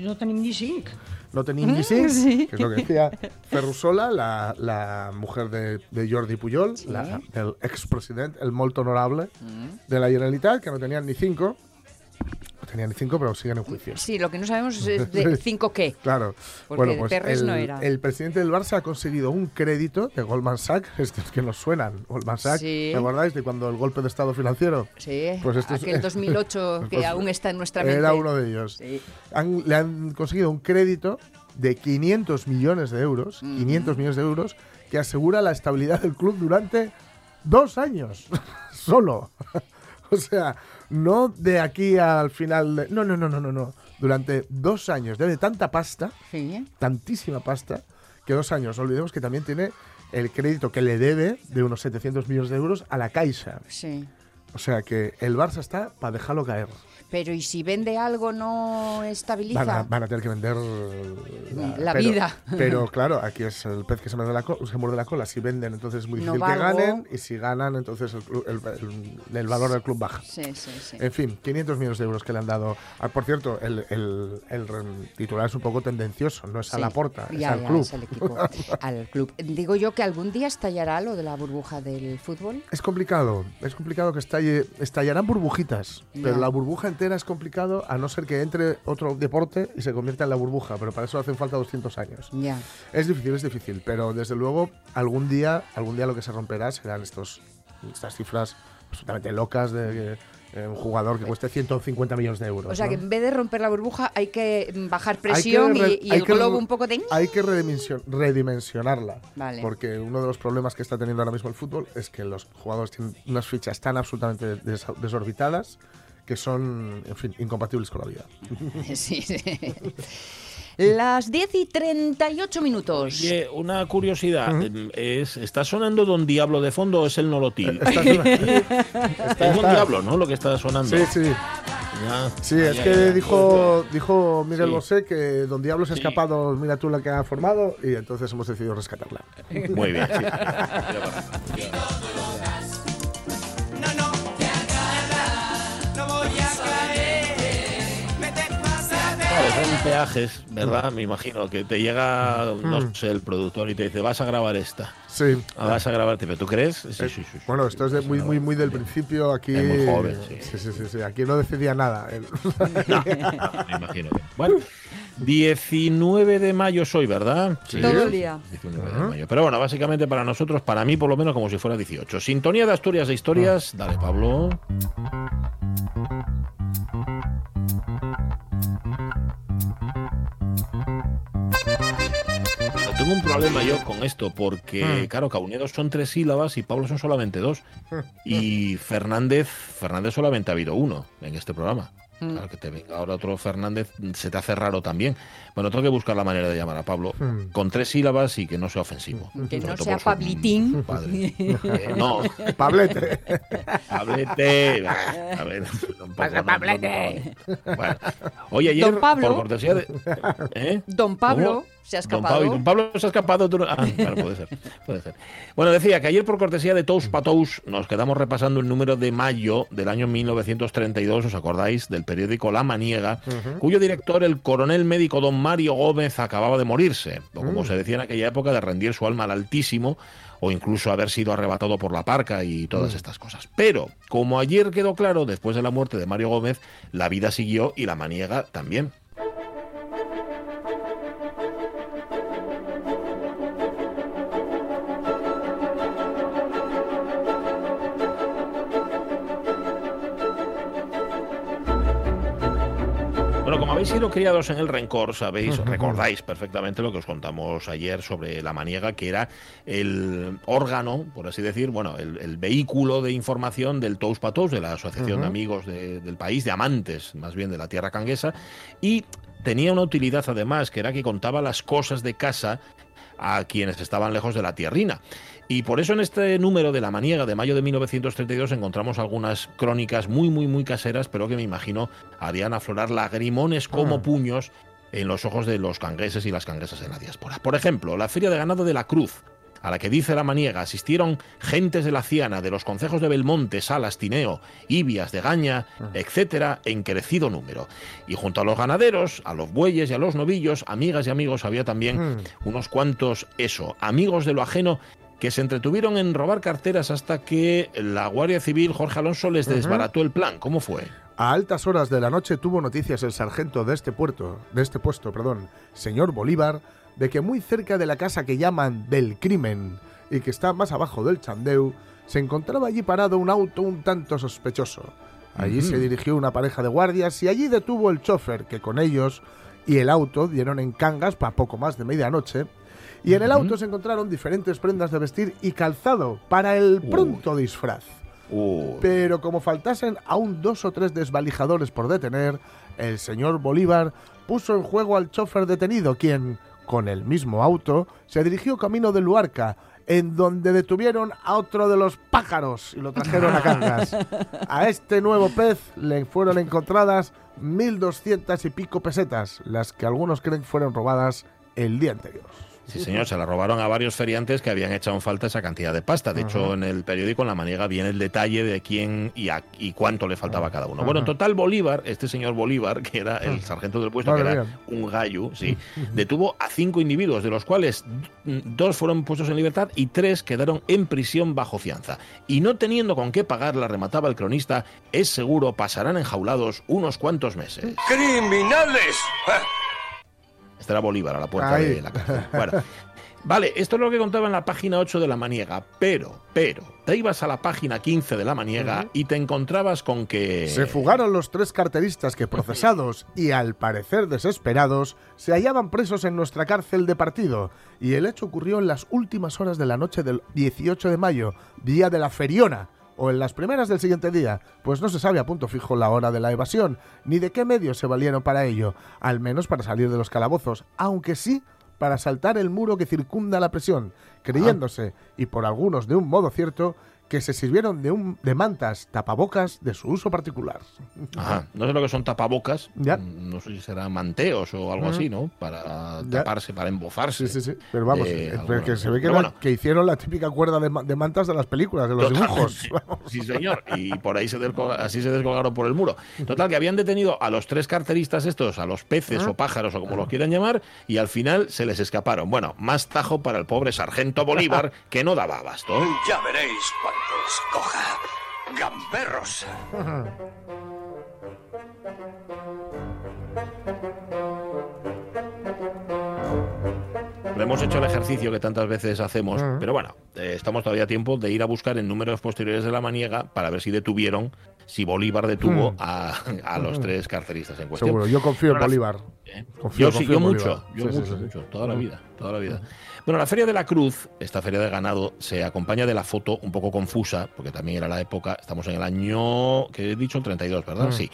Speaker 11: No tenim ni cinc.
Speaker 3: no tenían ni sí, que es lo que decía Ferrusola, la, la mujer de, de Jordi Pujol, la, del expresidente, el molt honorable de la Generalitat, que no tenían ni cinco. Tenían cinco, pero siguen en juicio.
Speaker 2: Sí, lo que no sabemos es de cinco qué.
Speaker 3: Claro.
Speaker 2: Porque
Speaker 3: bueno, pues el,
Speaker 2: no era.
Speaker 3: el presidente del Barça ha conseguido un crédito de Goldman Sachs, estos que nos suenan. Goldman Sachs,
Speaker 2: Sí.
Speaker 3: ¿te acordáis de cuando el golpe de estado financiero?
Speaker 2: Sí,
Speaker 3: Pues esto es-
Speaker 2: aquel 2008 que
Speaker 3: Pues
Speaker 2: aún está en nuestra mente.
Speaker 3: Era uno de ellos.
Speaker 2: Sí.
Speaker 3: Han- le han conseguido un crédito de 500 millones de euros, 500 millones de euros, que asegura la estabilidad del club durante dos años, solo. o sea, no de aquí al final. de- no, no, no, no, no, no. Durante dos años. Debe tanta pasta,
Speaker 2: Sí.
Speaker 3: tantísima pasta, que dos años. No olvidemos que también tiene el crédito que le debe de unos 700 millones de euros a la Caixa.
Speaker 2: Sí.
Speaker 3: O sea que el Barça está para dejarlo caer.
Speaker 2: Pero ¿y si vende algo no estabiliza?
Speaker 3: Van a, van a tener que vender
Speaker 2: La
Speaker 3: pero-
Speaker 2: vida.
Speaker 3: Pero claro, aquí es el pez que se muerde la, co- se muerde la cola. Si venden, entonces es muy
Speaker 2: No
Speaker 3: difícil que ganen. Y si ganan, entonces el, el- el- el valor del club baja.
Speaker 2: Sí, sí, sí.
Speaker 3: En fin, 500 millones de euros que le han dado. Ah, por cierto, el, el- titular es un poco tendencioso. No es a la porta, es
Speaker 2: Ya,
Speaker 3: al
Speaker 2: ya,
Speaker 3: club.
Speaker 2: es equipo, al club. Digo yo que algún día estallará lo de la burbuja del fútbol.
Speaker 3: Es complicado, es complicado que estalle, estallarán burbujitas, pero la burbuja entera es complicado a no ser que entre otro deporte y se convierta en la burbuja, pero para eso hacen falta 200 años.
Speaker 2: Ya.
Speaker 3: Es difícil, es difícil, pero desde luego algún día, algún día lo que se romperá serán estos, estas cifras absolutamente locas de eh, un jugador que cueste 150 millones de euros.
Speaker 2: O sea
Speaker 3: ¿no?
Speaker 2: que en vez de romper la burbuja hay que mm, bajar
Speaker 3: Hay que
Speaker 2: presión y- y, el globo un poco de...
Speaker 3: Hay que redimension- redimensionarla.
Speaker 2: Vale.
Speaker 3: Porque uno de los problemas que está teniendo ahora mismo el fútbol es que los jugadores tienen unas fichas tan absolutamente des- desorbitadas que son, en fin, incompatibles con la vida.
Speaker 2: Sí, sí. Las 10 y 38 minutos.
Speaker 1: Oye, una curiosidad. es, ¿Está sonando Don Diablo de fondo o es el Nolotil?
Speaker 3: Está sonando.
Speaker 1: es Don Diablo, ¿no? Lo que está sonando.
Speaker 3: Sí, sí.
Speaker 1: Ya,
Speaker 3: Sí,
Speaker 1: ya,
Speaker 3: es
Speaker 1: ya,
Speaker 3: que dijo, dijo Miguel
Speaker 1: Sí.
Speaker 3: Bosé que Don Diablo se ha
Speaker 1: Sí.
Speaker 3: escapado, mira tú la que ha formado, y entonces hemos decidido rescatarla.
Speaker 1: Muy bien, sí. Peajes, ¿verdad? Me imagino que te llega, no sé, el productor y te dice, vas a grabar esta.
Speaker 3: Sí.
Speaker 1: Ah, Vas a grabar, ¿tú crees? Sí, sí, sí. sí.
Speaker 3: Bueno, esto es de muy, muy, muy del principio. Aquí.
Speaker 1: Es muy joven, sí.
Speaker 3: Sí, sí, sí, sí, Aquí no decidía nada.
Speaker 1: Me imagino. que- Bueno, 19 de mayo soy, ¿verdad? Sí.
Speaker 2: Todo el día.
Speaker 1: 19 de mayo. Pero bueno, básicamente para nosotros, para mí por lo menos como si fuera 18. Sintonía de Asturias de Historias. Dale, Pablo. Tengo un problema yo con esto, porque, claro, Caunedo son tres sílabas y Pablo son solamente dos. Y Fernández, Fernández solamente ha habido uno en este programa. Claro, que te venga ahora otro Fernández se te hace raro también. Bueno, tengo que buscar la manera de llamar a Pablo con tres sílabas y que no sea ofensivo.
Speaker 2: Que no sea Pablitín.
Speaker 1: padre. Eh, no,
Speaker 3: Pablete.
Speaker 1: Pablete. A ver, no,
Speaker 2: Pablete.
Speaker 1: no, no. Bueno. Oye, ayer,
Speaker 2: Don Pablo.
Speaker 1: por cortesía de. ¿Eh?
Speaker 2: Don Pablo
Speaker 1: ¿Cómo?
Speaker 2: Se ha
Speaker 1: Don
Speaker 2: escapado.
Speaker 1: Pablo, Don Pablo se ha escapado. no- Ah, claro, puede ser, puede ser. Bueno, decía que ayer por cortesía de Tous Patous nos quedamos repasando el número de mayo del año 1932, ¿os acordáis? Del periódico La Maniega, cuyo director, el coronel médico don Mario Gómez, acababa de morirse, o como se decía en aquella época, de rendir su alma al Altísimo, o incluso haber sido arrebatado por la parca y todas estas cosas. Pero, como ayer quedó claro, después de la muerte de Mario Gómez, la vida siguió y la maniega también. Habéis sido criados en el rencor, sabéis, recordáis perfectamente lo que os contamos ayer sobre la maniega, que era el órgano, por así decir, bueno, el, el vehículo de información del Tous Patous, de la Asociación de Amigos de- del País, de amantes más bien de la tierra canguesa, y tenía una utilidad además, que era que contaba las cosas de casa a quienes estaban lejos de la tierrina. Y por eso en este número de la maniega de mayo de 1932 encontramos algunas crónicas muy, muy, muy caseras, pero que me imagino harían aflorar lagrimones como puños en los ojos de los cangueses y las canguesas en la diáspora. Por ejemplo, la Feria de Ganado de la Cruz, a la que dice la maniega asistieron gentes de la Ciana, de los concejos de Belmonte, Salas, Tineo, Ibias, de Gaña, etcétera, en crecido número. Y junto a los ganaderos, a los bueyes y a los novillos, amigas y amigos, había también unos cuantos, eso, amigos de lo ajeno que se entretuvieron en robar carteras hasta que la Guardia Civil, Jorge Alonso, les desbarató el plan. ¿Cómo fue?
Speaker 3: A altas horas de la noche tuvo noticias el sargento de este puerto, de este puesto, perdón, señor Bolívar, de que muy cerca de la casa que llaman del crimen y que está más abajo del Chandeu, se encontraba allí parado un auto un tanto sospechoso. Allí se dirigió una pareja de guardias y allí detuvo el chofer, que con ellos y el auto dieron en cangas para poco más de medianoche. Y en el auto se encontraron diferentes prendas de vestir y calzado para el pronto disfraz. Pero como faltasen aún dos o tres desvalijadores por detener, el señor Bolívar puso en juego al chofer detenido, quien, con el mismo auto, se dirigió camino de Luarca, en donde detuvieron a otro de los pájaros y lo trajeron a Cangas. A este nuevo pez le fueron encontradas 1.200 y pico pesetas, las que algunos creen fueron robadas el día anterior.
Speaker 1: Sí, señor, se la robaron a varios feriantes que habían echado en falta esa cantidad de pasta. De hecho, en el periódico, en la maniega, viene el detalle de quién y, a- y cuánto le faltaba a cada uno. Bueno, en total, Bolívar, este señor Bolívar, que era el sargento del puesto, que era un gallo, sí, detuvo a cinco individuos, de los cuales dos fueron puestos en libertad y tres quedaron en prisión bajo fianza. Y no teniendo con qué pagarla, remataba el cronista, es seguro pasarán enjaulados unos cuantos meses.
Speaker 11: ¡Criminales!
Speaker 1: Era Bolívar a la puerta
Speaker 3: Ahí.
Speaker 1: de la cárcel. Bueno, vale, esto es lo que contaba en la página 8 de la maniega, pero, pero, te ibas a la página 15 de la maniega y te encontrabas con que...
Speaker 3: Se fugaron los tres carteristas que procesados y al parecer desesperados se hallaban presos en nuestra cárcel de partido y el hecho ocurrió en las últimas horas de la noche del 18 de mayo, día de la feriona o en las primeras del siguiente día, pues no se sabe a punto fijo la hora de la evasión, ni de qué medios se valieron para ello, al menos para salir de los calabozos, aunque sí para saltar el muro que circunda la prisión, creyéndose, y por algunos de un modo cierto, que se sirvieron de, un, de mantas tapabocas de su uso particular.
Speaker 1: Ajá, no sé lo que son tapabocas,
Speaker 3: Ya.
Speaker 1: mm, no sé si serán manteos o algo
Speaker 3: Ujú.
Speaker 1: así, ¿no? Para
Speaker 3: Ya.
Speaker 1: taparse, para embofarse.
Speaker 3: Sí, sí, sí. Pero vamos, eh,
Speaker 1: alguna
Speaker 3: que se ve que,
Speaker 1: bueno,
Speaker 3: hicieron la típica cuerda de, ma- de mantas de las películas, de los dibujos.
Speaker 1: Totalmente. Sí, señor. Y por ahí se así se descolgaron por el muro. Total, que habían detenido a los tres carteristas estos, a los peces o pájaros o como los quieran llamar, y al final se les escaparon. Bueno, más tajo para el pobre sargento Bolívar, que no daba abasto.
Speaker 11: Ya veréis cuántos coja. ¡Gamberros!
Speaker 1: No hemos hecho el ejercicio que tantas veces hacemos, pero bueno, eh, estamos todavía a tiempo de ir a buscar en números posteriores de la maniega para ver si detuvieron, si Bolívar detuvo a, a los tres carteristas en cuestión.
Speaker 3: Seguro, yo confío en
Speaker 1: Bueno,
Speaker 3: Bolívar.
Speaker 1: ¿Eh?
Speaker 3: Confío,
Speaker 1: yo sí,
Speaker 3: confío
Speaker 1: yo
Speaker 3: en
Speaker 1: mucho, yo
Speaker 3: Sí,
Speaker 1: mucho,
Speaker 3: sí.
Speaker 1: mucho, toda la vida, toda la vida. Bueno, la Feria de la Cruz, esta feria de ganado, se acompaña de la foto un poco confusa, porque también era la época, estamos en el año, que he dicho, el 32, ¿verdad? Sí.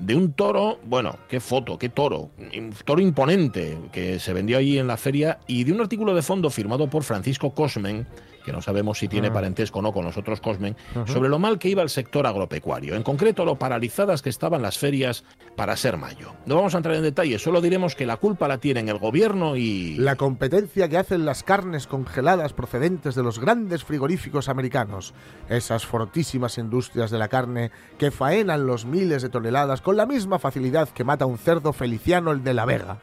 Speaker 1: De un toro, bueno, qué foto, qué toro, un toro imponente que se vendió allí en la feria y de un artículo de fondo firmado por Francisco Cosmen, que no sabemos si tiene parentesco o no con los otros Cosmen, sobre lo mal que iba el sector agropecuario, en concreto lo paralizadas que estaban las ferias para ser mayo. No vamos a entrar en detalles, solo diremos que la culpa la tienen el gobierno y...
Speaker 3: La competencia que hacen las carnes congeladas procedentes de los grandes frigoríficos americanos, esas fortísimas industrias de la carne que faenan los miles de toneladas con la misma facilidad que mata un cerdo feliciano el de la Vega.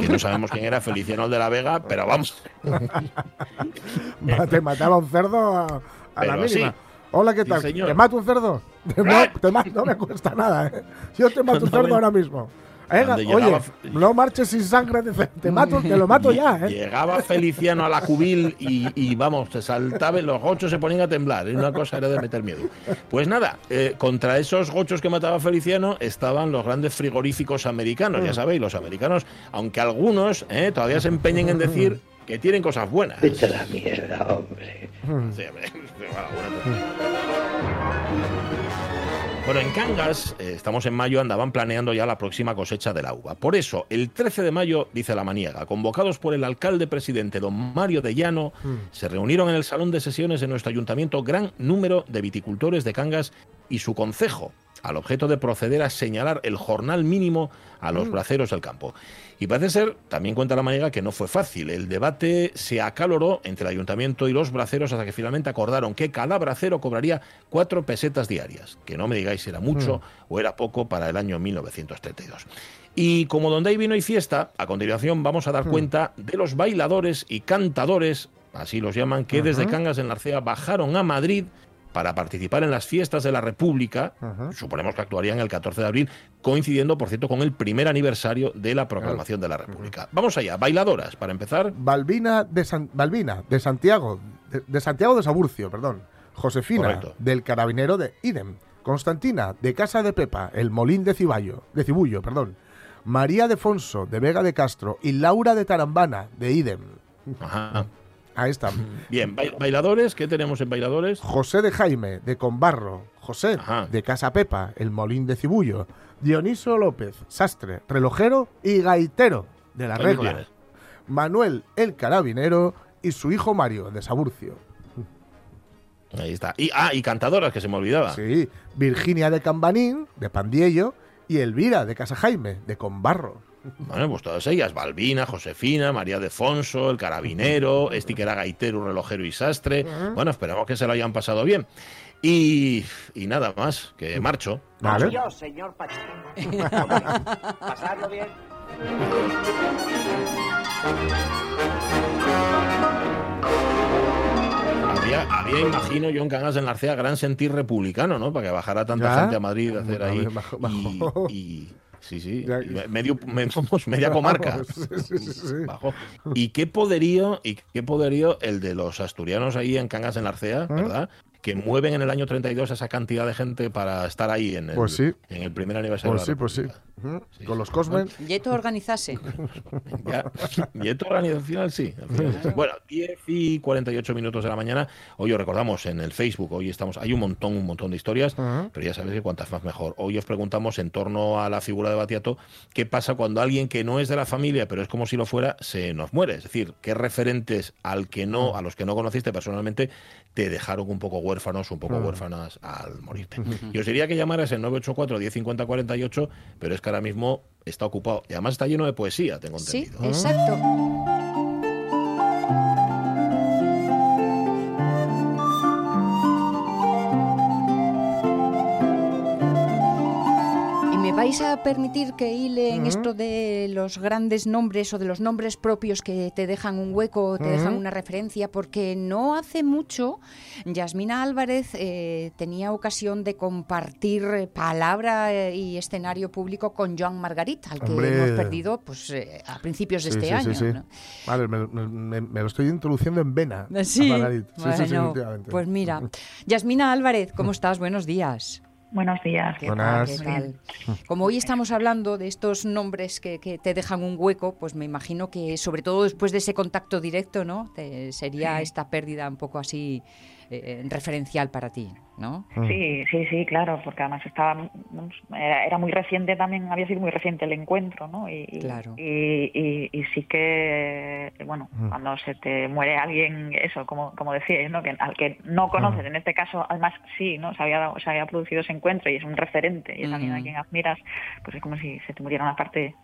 Speaker 1: que no sabemos quién era Feliciano el de la Vega, pero vamos.
Speaker 3: Mataba un cerdo a, a la mínima.
Speaker 1: sí.
Speaker 3: Hola, ¿qué tal? ¿Te mato un cerdo? Te ma- te ma- no me cuesta nada, ¿eh? Yo te mato un cerdo ahora mismo. Oye, no marches sin sangre, te mato, te lo mato ya, ¿eh?
Speaker 1: Llegaba Feliciano a la cubil y, y, vamos, se saltaba, los gochos se ponían a temblar. Una cosa era de meter miedo. Pues nada, eh, contra esos gochos que mataba Feliciano estaban los grandes frigoríficos americanos.
Speaker 3: Mm.
Speaker 1: Ya sabéis, los americanos, aunque algunos eh, todavía se empeñen en decir que tienen cosas buenas.
Speaker 10: Vete a la mierda, hombre.
Speaker 1: Sí, hombre. Bueno, Bueno, en Cangas, eh, estamos en mayo, andaban planeando ya la próxima cosecha de la uva. Por eso, el 13 de mayo, dice la maniega, convocados por el alcalde presidente don Mario de Llano, se reunieron en el salón de sesiones de nuestro ayuntamiento gran número de viticultores de Cangas y su concejo. al objeto de proceder a señalar el jornal mínimo a los
Speaker 3: Mm.
Speaker 1: braceros del campo. Y parece ser, también cuenta la manera, que no fue fácil. El debate se acaloró entre el ayuntamiento y los braceros hasta que finalmente acordaron que cada bracero cobraría cuatro pesetas diarias. Que no me digáis si era mucho o era poco para el año 1932. Y como donde hay vino y fiesta, a continuación vamos a dar cuenta de los bailadores y cantadores, así los llaman, que desde. Cangas en Narcea bajaron a Madrid para participar en las fiestas de la República, suponemos que actuarían el 14 de abril, coincidiendo, por cierto, con el primer aniversario de la proclamación de la República. Vamos allá, bailadoras, para empezar.
Speaker 3: Balbina de, San- Balbina, de Santiago, de, de Santiago de Saburcio, perdón. Josefina,
Speaker 1: Correcto.
Speaker 3: del Carabinero de Idem. Constantina, de Casa de Pepa, el Molín de Ciballo, de Cibullo, perdón. María Defonso, de Vega de Castro. Y Laura de Tarambana, de Idem.
Speaker 1: Ajá.
Speaker 3: Ahí están.
Speaker 1: Bien, bai- bailadores, ¿qué tenemos en bailadores?
Speaker 3: José de Jaime, de Conbarro. José,
Speaker 1: Ajá.
Speaker 3: de Casa Pepa, el Molín de Cibullo. Dioniso López, sastre, relojero y gaitero, de la
Speaker 1: Ahí
Speaker 3: regla.
Speaker 1: tienes.
Speaker 3: Manuel, el Carabinero. Y su hijo Mario, de Saburcio.
Speaker 1: Ahí está. Y, ah, y cantadoras, que se me olvidaba.
Speaker 3: Sí, Virginia de Cambanín, de Pandiello, y Elvira de Casa Jaime, de Conbarro.
Speaker 1: Bueno, pues todas ellas, Balbina, Josefina, María Defonso, el carabinero, este que era gaitero, relojero y sastre. Bueno, esperamos que se lo hayan pasado bien. Y, y nada más, que marcho.
Speaker 3: Vale.
Speaker 10: Yo, señor Pacheco. Pasarlo bien.
Speaker 1: Había, había, imagino yo en Cangas en Narcea gran sentir republicano, ¿no? Para que bajara tanta
Speaker 3: ¿Ya?
Speaker 1: gente a Madrid a hacer ahí.
Speaker 3: ver, bajo- bajo.
Speaker 1: Y, y- sí, sí. Medio, me- vamos, media comarca.
Speaker 3: Sí, sí, sí.
Speaker 1: Bajó. Y qué poderío, y qué poderío el de los asturianos ahí en Cangas en Narcea,
Speaker 3: ¿Eh?
Speaker 1: ¿verdad? Que mueven en el año 32 esa cantidad de gente para estar ahí en el,
Speaker 3: Pues sí.
Speaker 1: en el primer aniversario
Speaker 3: Pues sí, pues sí.
Speaker 1: Sí,
Speaker 3: Con
Speaker 1: sí.
Speaker 3: los Cosmen.
Speaker 2: Yeto organizase.
Speaker 1: Ya. Y esto al final sí. al final. Bueno, 10 y 48 minutos de la mañana. Hoy os recordamos en el Facebook, hoy estamos, hay un montón, un montón de historias, pero ya sabéis que cuantas más mejor. Hoy os preguntamos en torno a la figura de Batiato, ¿qué pasa cuando alguien que no es de la familia, pero es como si lo fuera, se nos muere? Es decir, ¿qué referentes al que no, a los que no conociste personalmente, te dejaron un poco huérfanos, un poco huérfanas al morirte? Y os diría que llamaras en 984 1050 48, pero es que ahora mismo está ocupado. Y además está lleno de poesía, tengo
Speaker 2: Sí,
Speaker 1: entendido.
Speaker 2: exacto. Vais a permitir que hile en esto de los grandes nombres o de los nombres propios que te dejan un hueco, te dejan una referencia, porque no hace mucho Yasmina Álvarez eh, tenía ocasión de compartir eh, palabra eh, y escenario público con Joan Margarit, al que
Speaker 3: Hombre.
Speaker 2: hemos perdido pues, eh, a principios de
Speaker 3: Sí,
Speaker 2: este
Speaker 3: sí,
Speaker 2: año.
Speaker 3: sí, sí.
Speaker 2: ¿no?
Speaker 3: Vale, me, me- me- lo estoy introduciendo en vena. a
Speaker 2: Sí, bueno,
Speaker 3: efectivamente.
Speaker 2: pues mira, Yasmina Álvarez, ¿cómo estás? Buenos días.
Speaker 6: Buenos días.
Speaker 2: ¿Qué
Speaker 3: Buenas.
Speaker 2: tal? ¿Qué tal? Como hoy estamos hablando de estos nombres que, que te dejan un hueco, pues me imagino que sobre todo después de ese contacto directo, ¿no? Te- sería
Speaker 6: Sí.
Speaker 2: esta pérdida un poco así eh, referencial para ti, ¿no?
Speaker 6: Sí, sí, sí, claro, porque además estaba, era, era muy reciente también, había sido muy reciente el encuentro, ¿no? Y, y-
Speaker 2: Claro.
Speaker 6: y, y- y sí que, bueno, cuando se te muere alguien, eso, como, como decíais, ¿no? Que, al que no conoces, en este caso, además sí, ¿no? Se había, dado- se había producido ese encuentro y es un referente y es alguien a quien admiras, pues es como si se te muriera una parte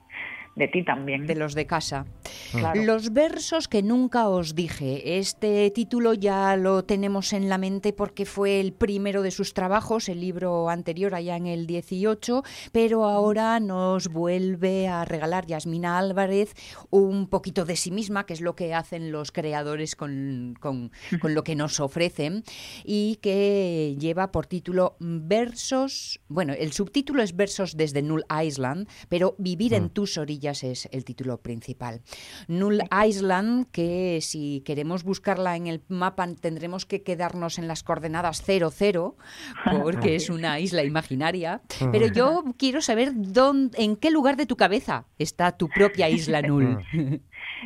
Speaker 6: de ti también.
Speaker 2: De los de casa.
Speaker 6: Claro.
Speaker 2: Los versos que nunca os dije. Este título ya lo tenemos en la mente porque fue el primero de sus trabajos, el libro anterior allá en el 18, pero ahora nos vuelve a regalar Yasmina Álvarez un poquito de sí misma, que es lo que hacen los creadores con, con- con lo que nos ofrecen, y que lleva por título Versos, bueno, el subtítulo es Versos desde Null Island, pero Vivir en tus orillas es el título principal. Null Island, que si queremos buscarla en el mapa tendremos que quedarnos en las coordenadas 00, porque es una isla imaginaria. Pero yo quiero saber dónde, en qué lugar de tu cabeza está tu propia isla Null.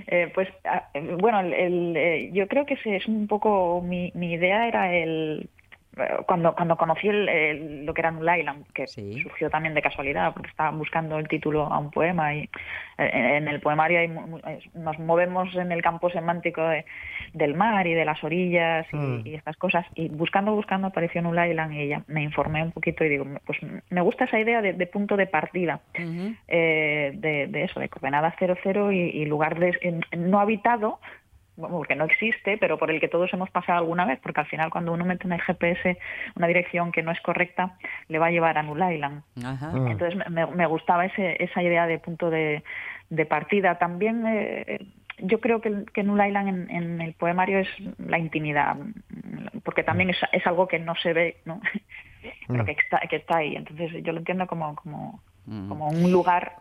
Speaker 6: Eh, pues ah, eh, bueno, el- el, eh, yo creo que es un poco mi, mi idea era el
Speaker 12: cuando, cuando conocí el- el- lo que era Null Island, que surgió también de casualidad, porque estaba buscando el título a un poema y eh, en el poemario hay eh, nos movemos en el campo semántico de- del mar y de las orillas y,
Speaker 13: Mm.
Speaker 12: y estas cosas. Y buscando, buscando apareció Null Island y ya me informé un poquito y digo, pues me gusta esa idea de, de punto de partida, eh, de, de eso, de coordenadas 00 y, y lugar de, en- no habitado, porque no existe, pero por el que todos hemos pasado alguna vez, porque al final cuando uno mete en el GPS una dirección que no es correcta, le va a llevar a Null Island.
Speaker 2: Mm.
Speaker 12: Entonces me- me, me gustaba ese, esa idea de punto de, de partida. También eh, yo creo que, que Null Island en, en el poemario es la intimidad, porque también es, es algo que no se ve, ¿no? pero que está, que está ahí. Entonces yo lo entiendo como, como, como un lugar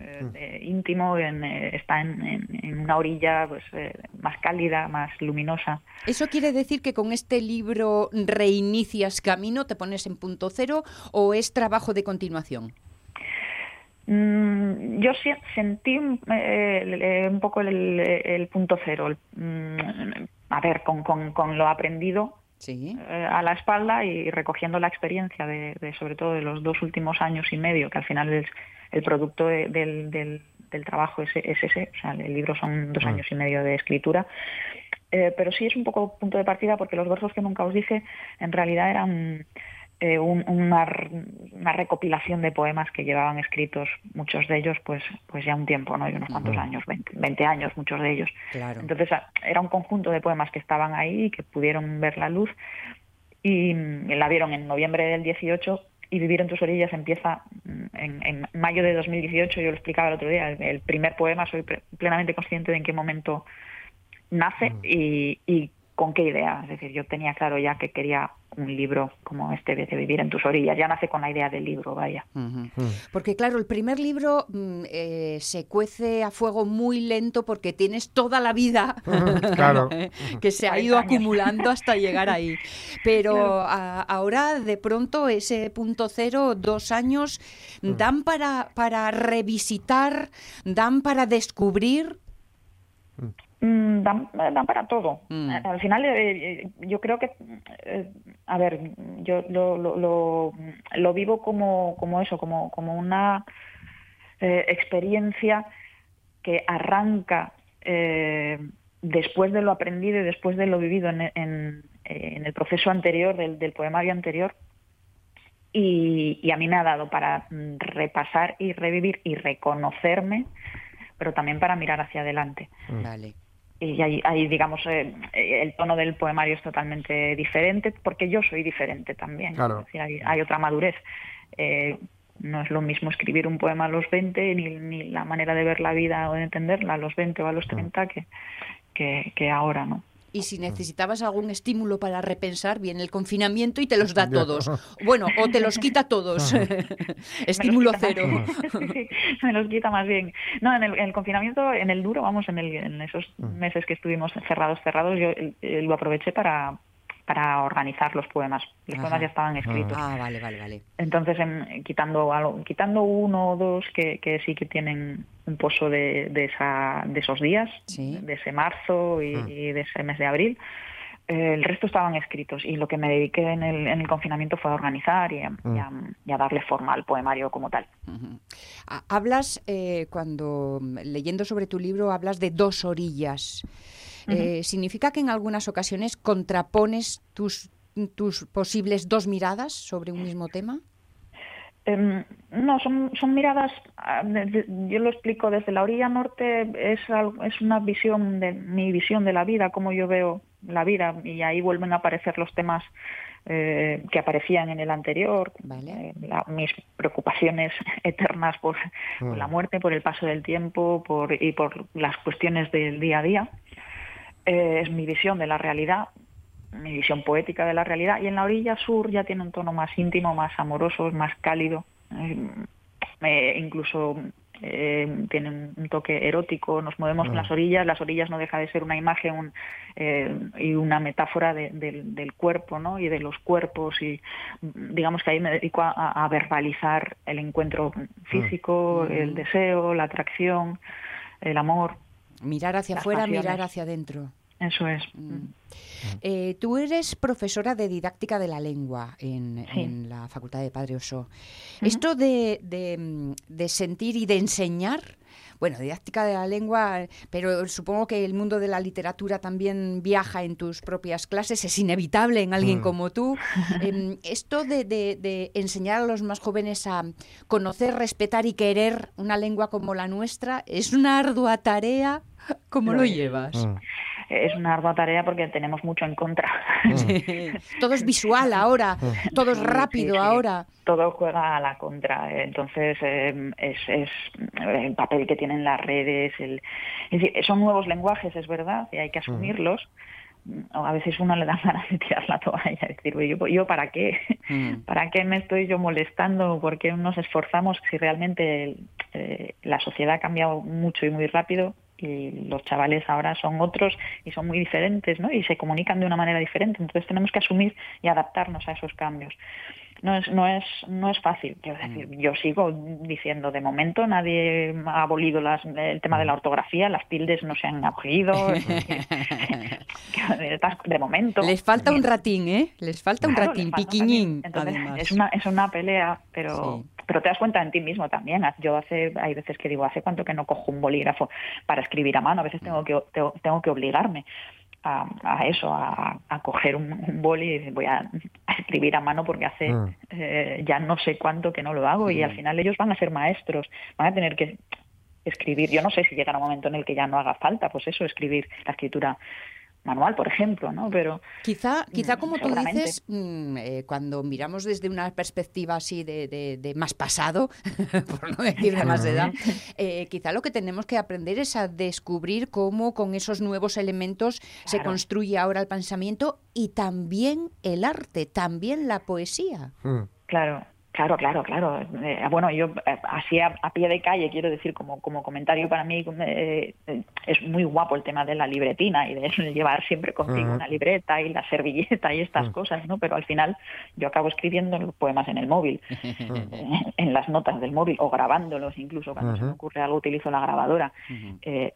Speaker 12: eh, de- íntimo, en, eh, está en, en- en una orilla pues, eh, más cálida, más luminosa.
Speaker 2: ¿Eso quiere decir que con este libro reinicias camino, te pones en punto cero o es trabajo de continuación?
Speaker 12: Mm, yo sí sentí eh, eh, un poco el, el punto cero. el- mm, a ver, con, con, con lo aprendido eh, a la espalda y recogiendo la experiencia de, de, sobre todo de los dos últimos años y medio, que al final es el producto de- del, del, del trabajo es, es ese. O sea, el libro son dos
Speaker 13: Mm.
Speaker 12: años y medio de escritura. Eh, pero sí es un poco punto de partida porque los versos que nunca os dije en realidad eran eh, un- una, una recopilación de poemas que llevaban escritos muchos de ellos pues pues ya un tiempo no y unos cuantos años 20, 20 años muchos de ellos
Speaker 2: Claro.
Speaker 12: entonces a- era un conjunto de poemas que estaban ahí y que pudieron ver la luz y mm, la vieron en noviembre del 18 y Vivir en tus orillas empieza mm, en, en mayo de 2018, yo lo explicaba el otro día, el, el primer poema, soy pre- plenamente consciente de en qué momento nace y, y con qué idea. Es decir, yo tenía claro ya que quería un libro como este de Vivir en tus orillas, ya nace con la idea del libro, vaya.
Speaker 2: Porque claro, el primer libro mm, eh, se cuece a fuego muy lento porque tienes toda la vida
Speaker 3: Claro.
Speaker 2: que se ha
Speaker 12: 40
Speaker 2: ido acumulando hasta llegar ahí. Pero
Speaker 12: Claro.
Speaker 2: a- ahora de pronto ese punto cero, dos años, dan para, para revisitar, dan para descubrir.
Speaker 12: Mm, dan, dan para todo. Eh, Al final, eh, eh, yo creo que, eh, a ver, yo lo, lo, lo, lo vivo como, como eso, como, como una eh, experiencia que arranca eh, después de lo aprendido y después de lo vivido en, en, en el proceso anterior, del, del poemario anterior. Y, y a mí me ha dado para mm, repasar y revivir y reconocerme, pero también para mirar hacia adelante
Speaker 2: Vale.
Speaker 12: Y ahí, ahí, digamos, eh, eh, el tono del poemario es totalmente diferente, porque yo soy diferente también.
Speaker 3: Claro.
Speaker 12: Es decir, hay, hay otra madurez. Eh, no es lo mismo escribir un poema a los 20, ni, ni la manera de ver la vida o de entenderla a los 20 o a los 30 que, que, que ahora, ¿no?
Speaker 2: Y si necesitabas algún estímulo para repensar, viene el confinamiento y te los da todos. Bueno, o te los quita todos. Estímulo cero.
Speaker 12: sí, me los quita más bien. No, en el, en el confinamiento, en el duro, vamos, en, el, en esos meses que estuvimos cerrados, cerrados, yo eh, lo aproveché para, para organizar los poemas. Los
Speaker 2: Ajá.
Speaker 12: poemas ya estaban escritos.
Speaker 2: Ah, vale, vale, vale.
Speaker 12: Entonces, em, quitando algo- quitando uno o dos que, que sí que tienen un pozo de, de, esa, de esos días, de ese marzo y, y de ese mes de abril, eh, el resto estaban escritos y lo que me dediqué en el, en el confinamiento fue a organizar y a, y a- y a darle forma al poemario como tal.
Speaker 2: Ha- Hablas, eh, cuando leyendo sobre tu libro, hablas de dos orillas. Eh, ¿Significa que en algunas ocasiones contrapones tus, tus posibles dos miradas sobre un mismo tema?
Speaker 12: Em, no, son, son miradas, ah, yo lo explico desde la orilla norte, es, algo- es una visión de mi visión de la vida, cómo yo veo la vida, y ahí vuelven a aparecer los temas eh, que aparecían en el anterior, eh, la- mis preocupaciones eternas por, por la muerte, por el paso del tiempo por, y por las cuestiones del día a día. Eh, es mi visión de la realidad, mi visión poética de la realidad, y en la orilla sur ya tiene un tono más íntimo, más amoroso, más cálido, eh, eh, incluso eh, tiene un- toque erótico, nos movemos en
Speaker 13: Mm.
Speaker 12: las orillas, las orillas no deja de ser una imagen un, eh, y una metáfora de- del, del cuerpo ¿no? y de los cuerpos, y mm, digamos que ahí me dedico a, a verbalizar el encuentro físico,
Speaker 2: Mm.
Speaker 12: el deseo, la atracción, el amor.
Speaker 2: Mirar hacia afuera,
Speaker 12: pasiones.
Speaker 2: mirar hacia adentro.
Speaker 12: Eso es.
Speaker 2: Eh, tú eres profesora de didáctica de la lengua en,
Speaker 12: Sí.
Speaker 2: en la Facultad de Padre Oso. Esto de, de, mm, de sentir y de enseñar, bueno, didáctica de la lengua, pero supongo que el mundo de la literatura también viaja en tus propias clases, es inevitable en alguien
Speaker 13: Mm.
Speaker 2: como tú. Em, esto de, de- de enseñar a los más jóvenes a conocer, respetar y querer una lengua como la nuestra, es una ardua tarea. ¿Cómo lo llevas?
Speaker 12: Es una ardua tarea porque tenemos mucho en contra.
Speaker 2: Todo es visual ahora, todo es rápido
Speaker 12: sí, sí.
Speaker 2: ahora.
Speaker 12: Todo juega a la contra. Entonces, eh, es, es el papel que tienen las redes. El, es decir, son nuevos lenguajes, es verdad, y hay que asumirlos. O A veces uno le da ganas de tirar la toalla y decir, "Oye, yo, yo para qué, para qué me estoy yo molestando, por qué nos esforzamos si realmente eh, la sociedad ha cambiado mucho y muy rápido y los chavales ahora son otros y son muy diferentes, ¿no? Y se comunican de una manera diferente. Entonces tenemos que asumir y adaptarnos a esos cambios. No es, no es, no es fácil. Quiero decir, yo sigo diciendo, de momento nadie ha abolido las- el tema de la ortografía, las tildes no se han abolido. de momento.
Speaker 2: Les falta un ratín, ¿eh? Les falta un
Speaker 12: Claro,
Speaker 2: ratín, piquiñín,
Speaker 12: Entonces,
Speaker 2: además.
Speaker 12: es una, es una pelea, pero, pero te das cuenta en ti mismo también. Yo hace, hay veces que digo, ¿hace cuánto que no cojo un bolígrafo para escribir a mano? A veces tengo que, tengo, tengo que obligarme a, a eso, a, a coger un, un boli y decir, voy a, a escribir a mano porque hace
Speaker 13: Mm.
Speaker 12: eh, ya no sé cuánto que no lo hago y al final ellos van a ser maestros, van a tener que escribir. Yo no sé si llegará un momento en el que ya no haga falta, pues eso, escribir la escritura manual, por ejemplo, ¿no? Pero
Speaker 2: Quizá, quizá como tú dices, mm, eh, cuando miramos desde una perspectiva así de, de- de más pasado, por no decir de más edad, eh, quizá lo que tenemos que aprender es a descubrir cómo con esos nuevos elementos se construye ahora el pensamiento y también el arte, también la poesía.
Speaker 12: Claro, claro, claro, claro. Eh, bueno, yo eh, así a, a pie de calle quiero decir como, como comentario para mí eh, eh, es muy guapo el tema de la libretina y de llevar siempre contigo una libreta y la servilleta y estas cosas, ¿no? Pero al final yo acabo escribiendo los poemas en el móvil, en las notas del móvil o grabándolos incluso cuando se me ocurre algo utilizo la grabadora. Eh,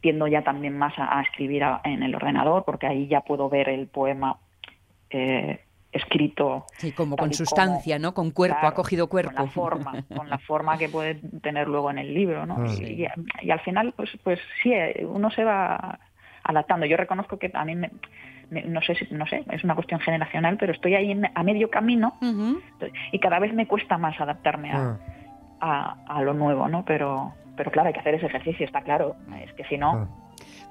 Speaker 12: tiendo ya también más a, a escribir a- en el ordenador porque ahí ya puedo ver el poema eh, escrito.
Speaker 2: Sí, como con sustancia, ¿no? Con cuerpo,
Speaker 12: claro,
Speaker 2: ha cogido cuerpo.
Speaker 12: con la forma con la forma que puede tener luego en el libro no
Speaker 2: Mm.
Speaker 12: y, y al final pues pues sí eh, uno se va adaptando yo reconozco que a mí me, me- no sé si- no sé es una cuestión generacional pero estoy ahí en- a medio camino y cada vez me cuesta más adaptarme a, a, a lo nuevo no pero pero claro hay que hacer ese ejercicio está claro. Es que si no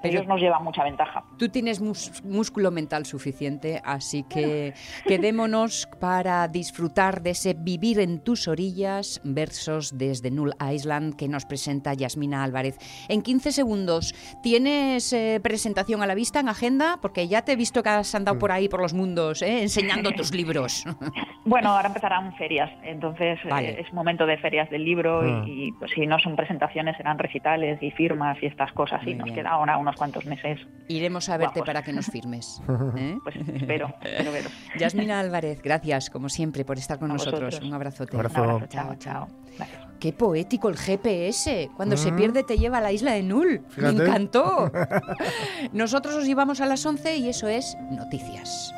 Speaker 12: ellos nos llevan mucha ventaja
Speaker 2: Tú tienes músculo mental suficiente, así que quedémonos para disfrutar de ese Vivir en tus orillas, versos desde Null Island que nos presenta Yasmina Álvarez. En 15 segundos, ¿tienes eh, presentación a la vista en agenda? Porque ya te he visto que has andado por ahí, por los mundos, ¿eh? enseñando tus libros.
Speaker 12: Bueno, ahora empezarán ferias, entonces eh,
Speaker 2: Vale.
Speaker 12: es momento de ferias del libro
Speaker 2: Ah.
Speaker 12: y, y, pues, si no son presentaciones serán recitales y firmas y estas cosas y
Speaker 2: Muy
Speaker 12: nos
Speaker 2: bien.
Speaker 12: queda ahora unos cuantos meses.
Speaker 2: Iremos a verte
Speaker 12: Guapos.
Speaker 2: para que nos firmes. ¿eh?
Speaker 12: Pues espero, espero veros.
Speaker 2: Yasmina Álvarez, gracias como siempre por estar con
Speaker 12: A
Speaker 2: nosotros.
Speaker 12: vosotros.
Speaker 2: Un abrazote.
Speaker 3: Un abrazo. Un abrazo,
Speaker 2: Chao, chao.
Speaker 12: Gracias.
Speaker 2: Qué poético el GPS. Cuando se
Speaker 3: Mm.
Speaker 2: pierde te lleva a la isla de Null.
Speaker 3: Fíjate.
Speaker 2: Me encantó. Nosotros os llevamos a las 11 y eso es Noticias.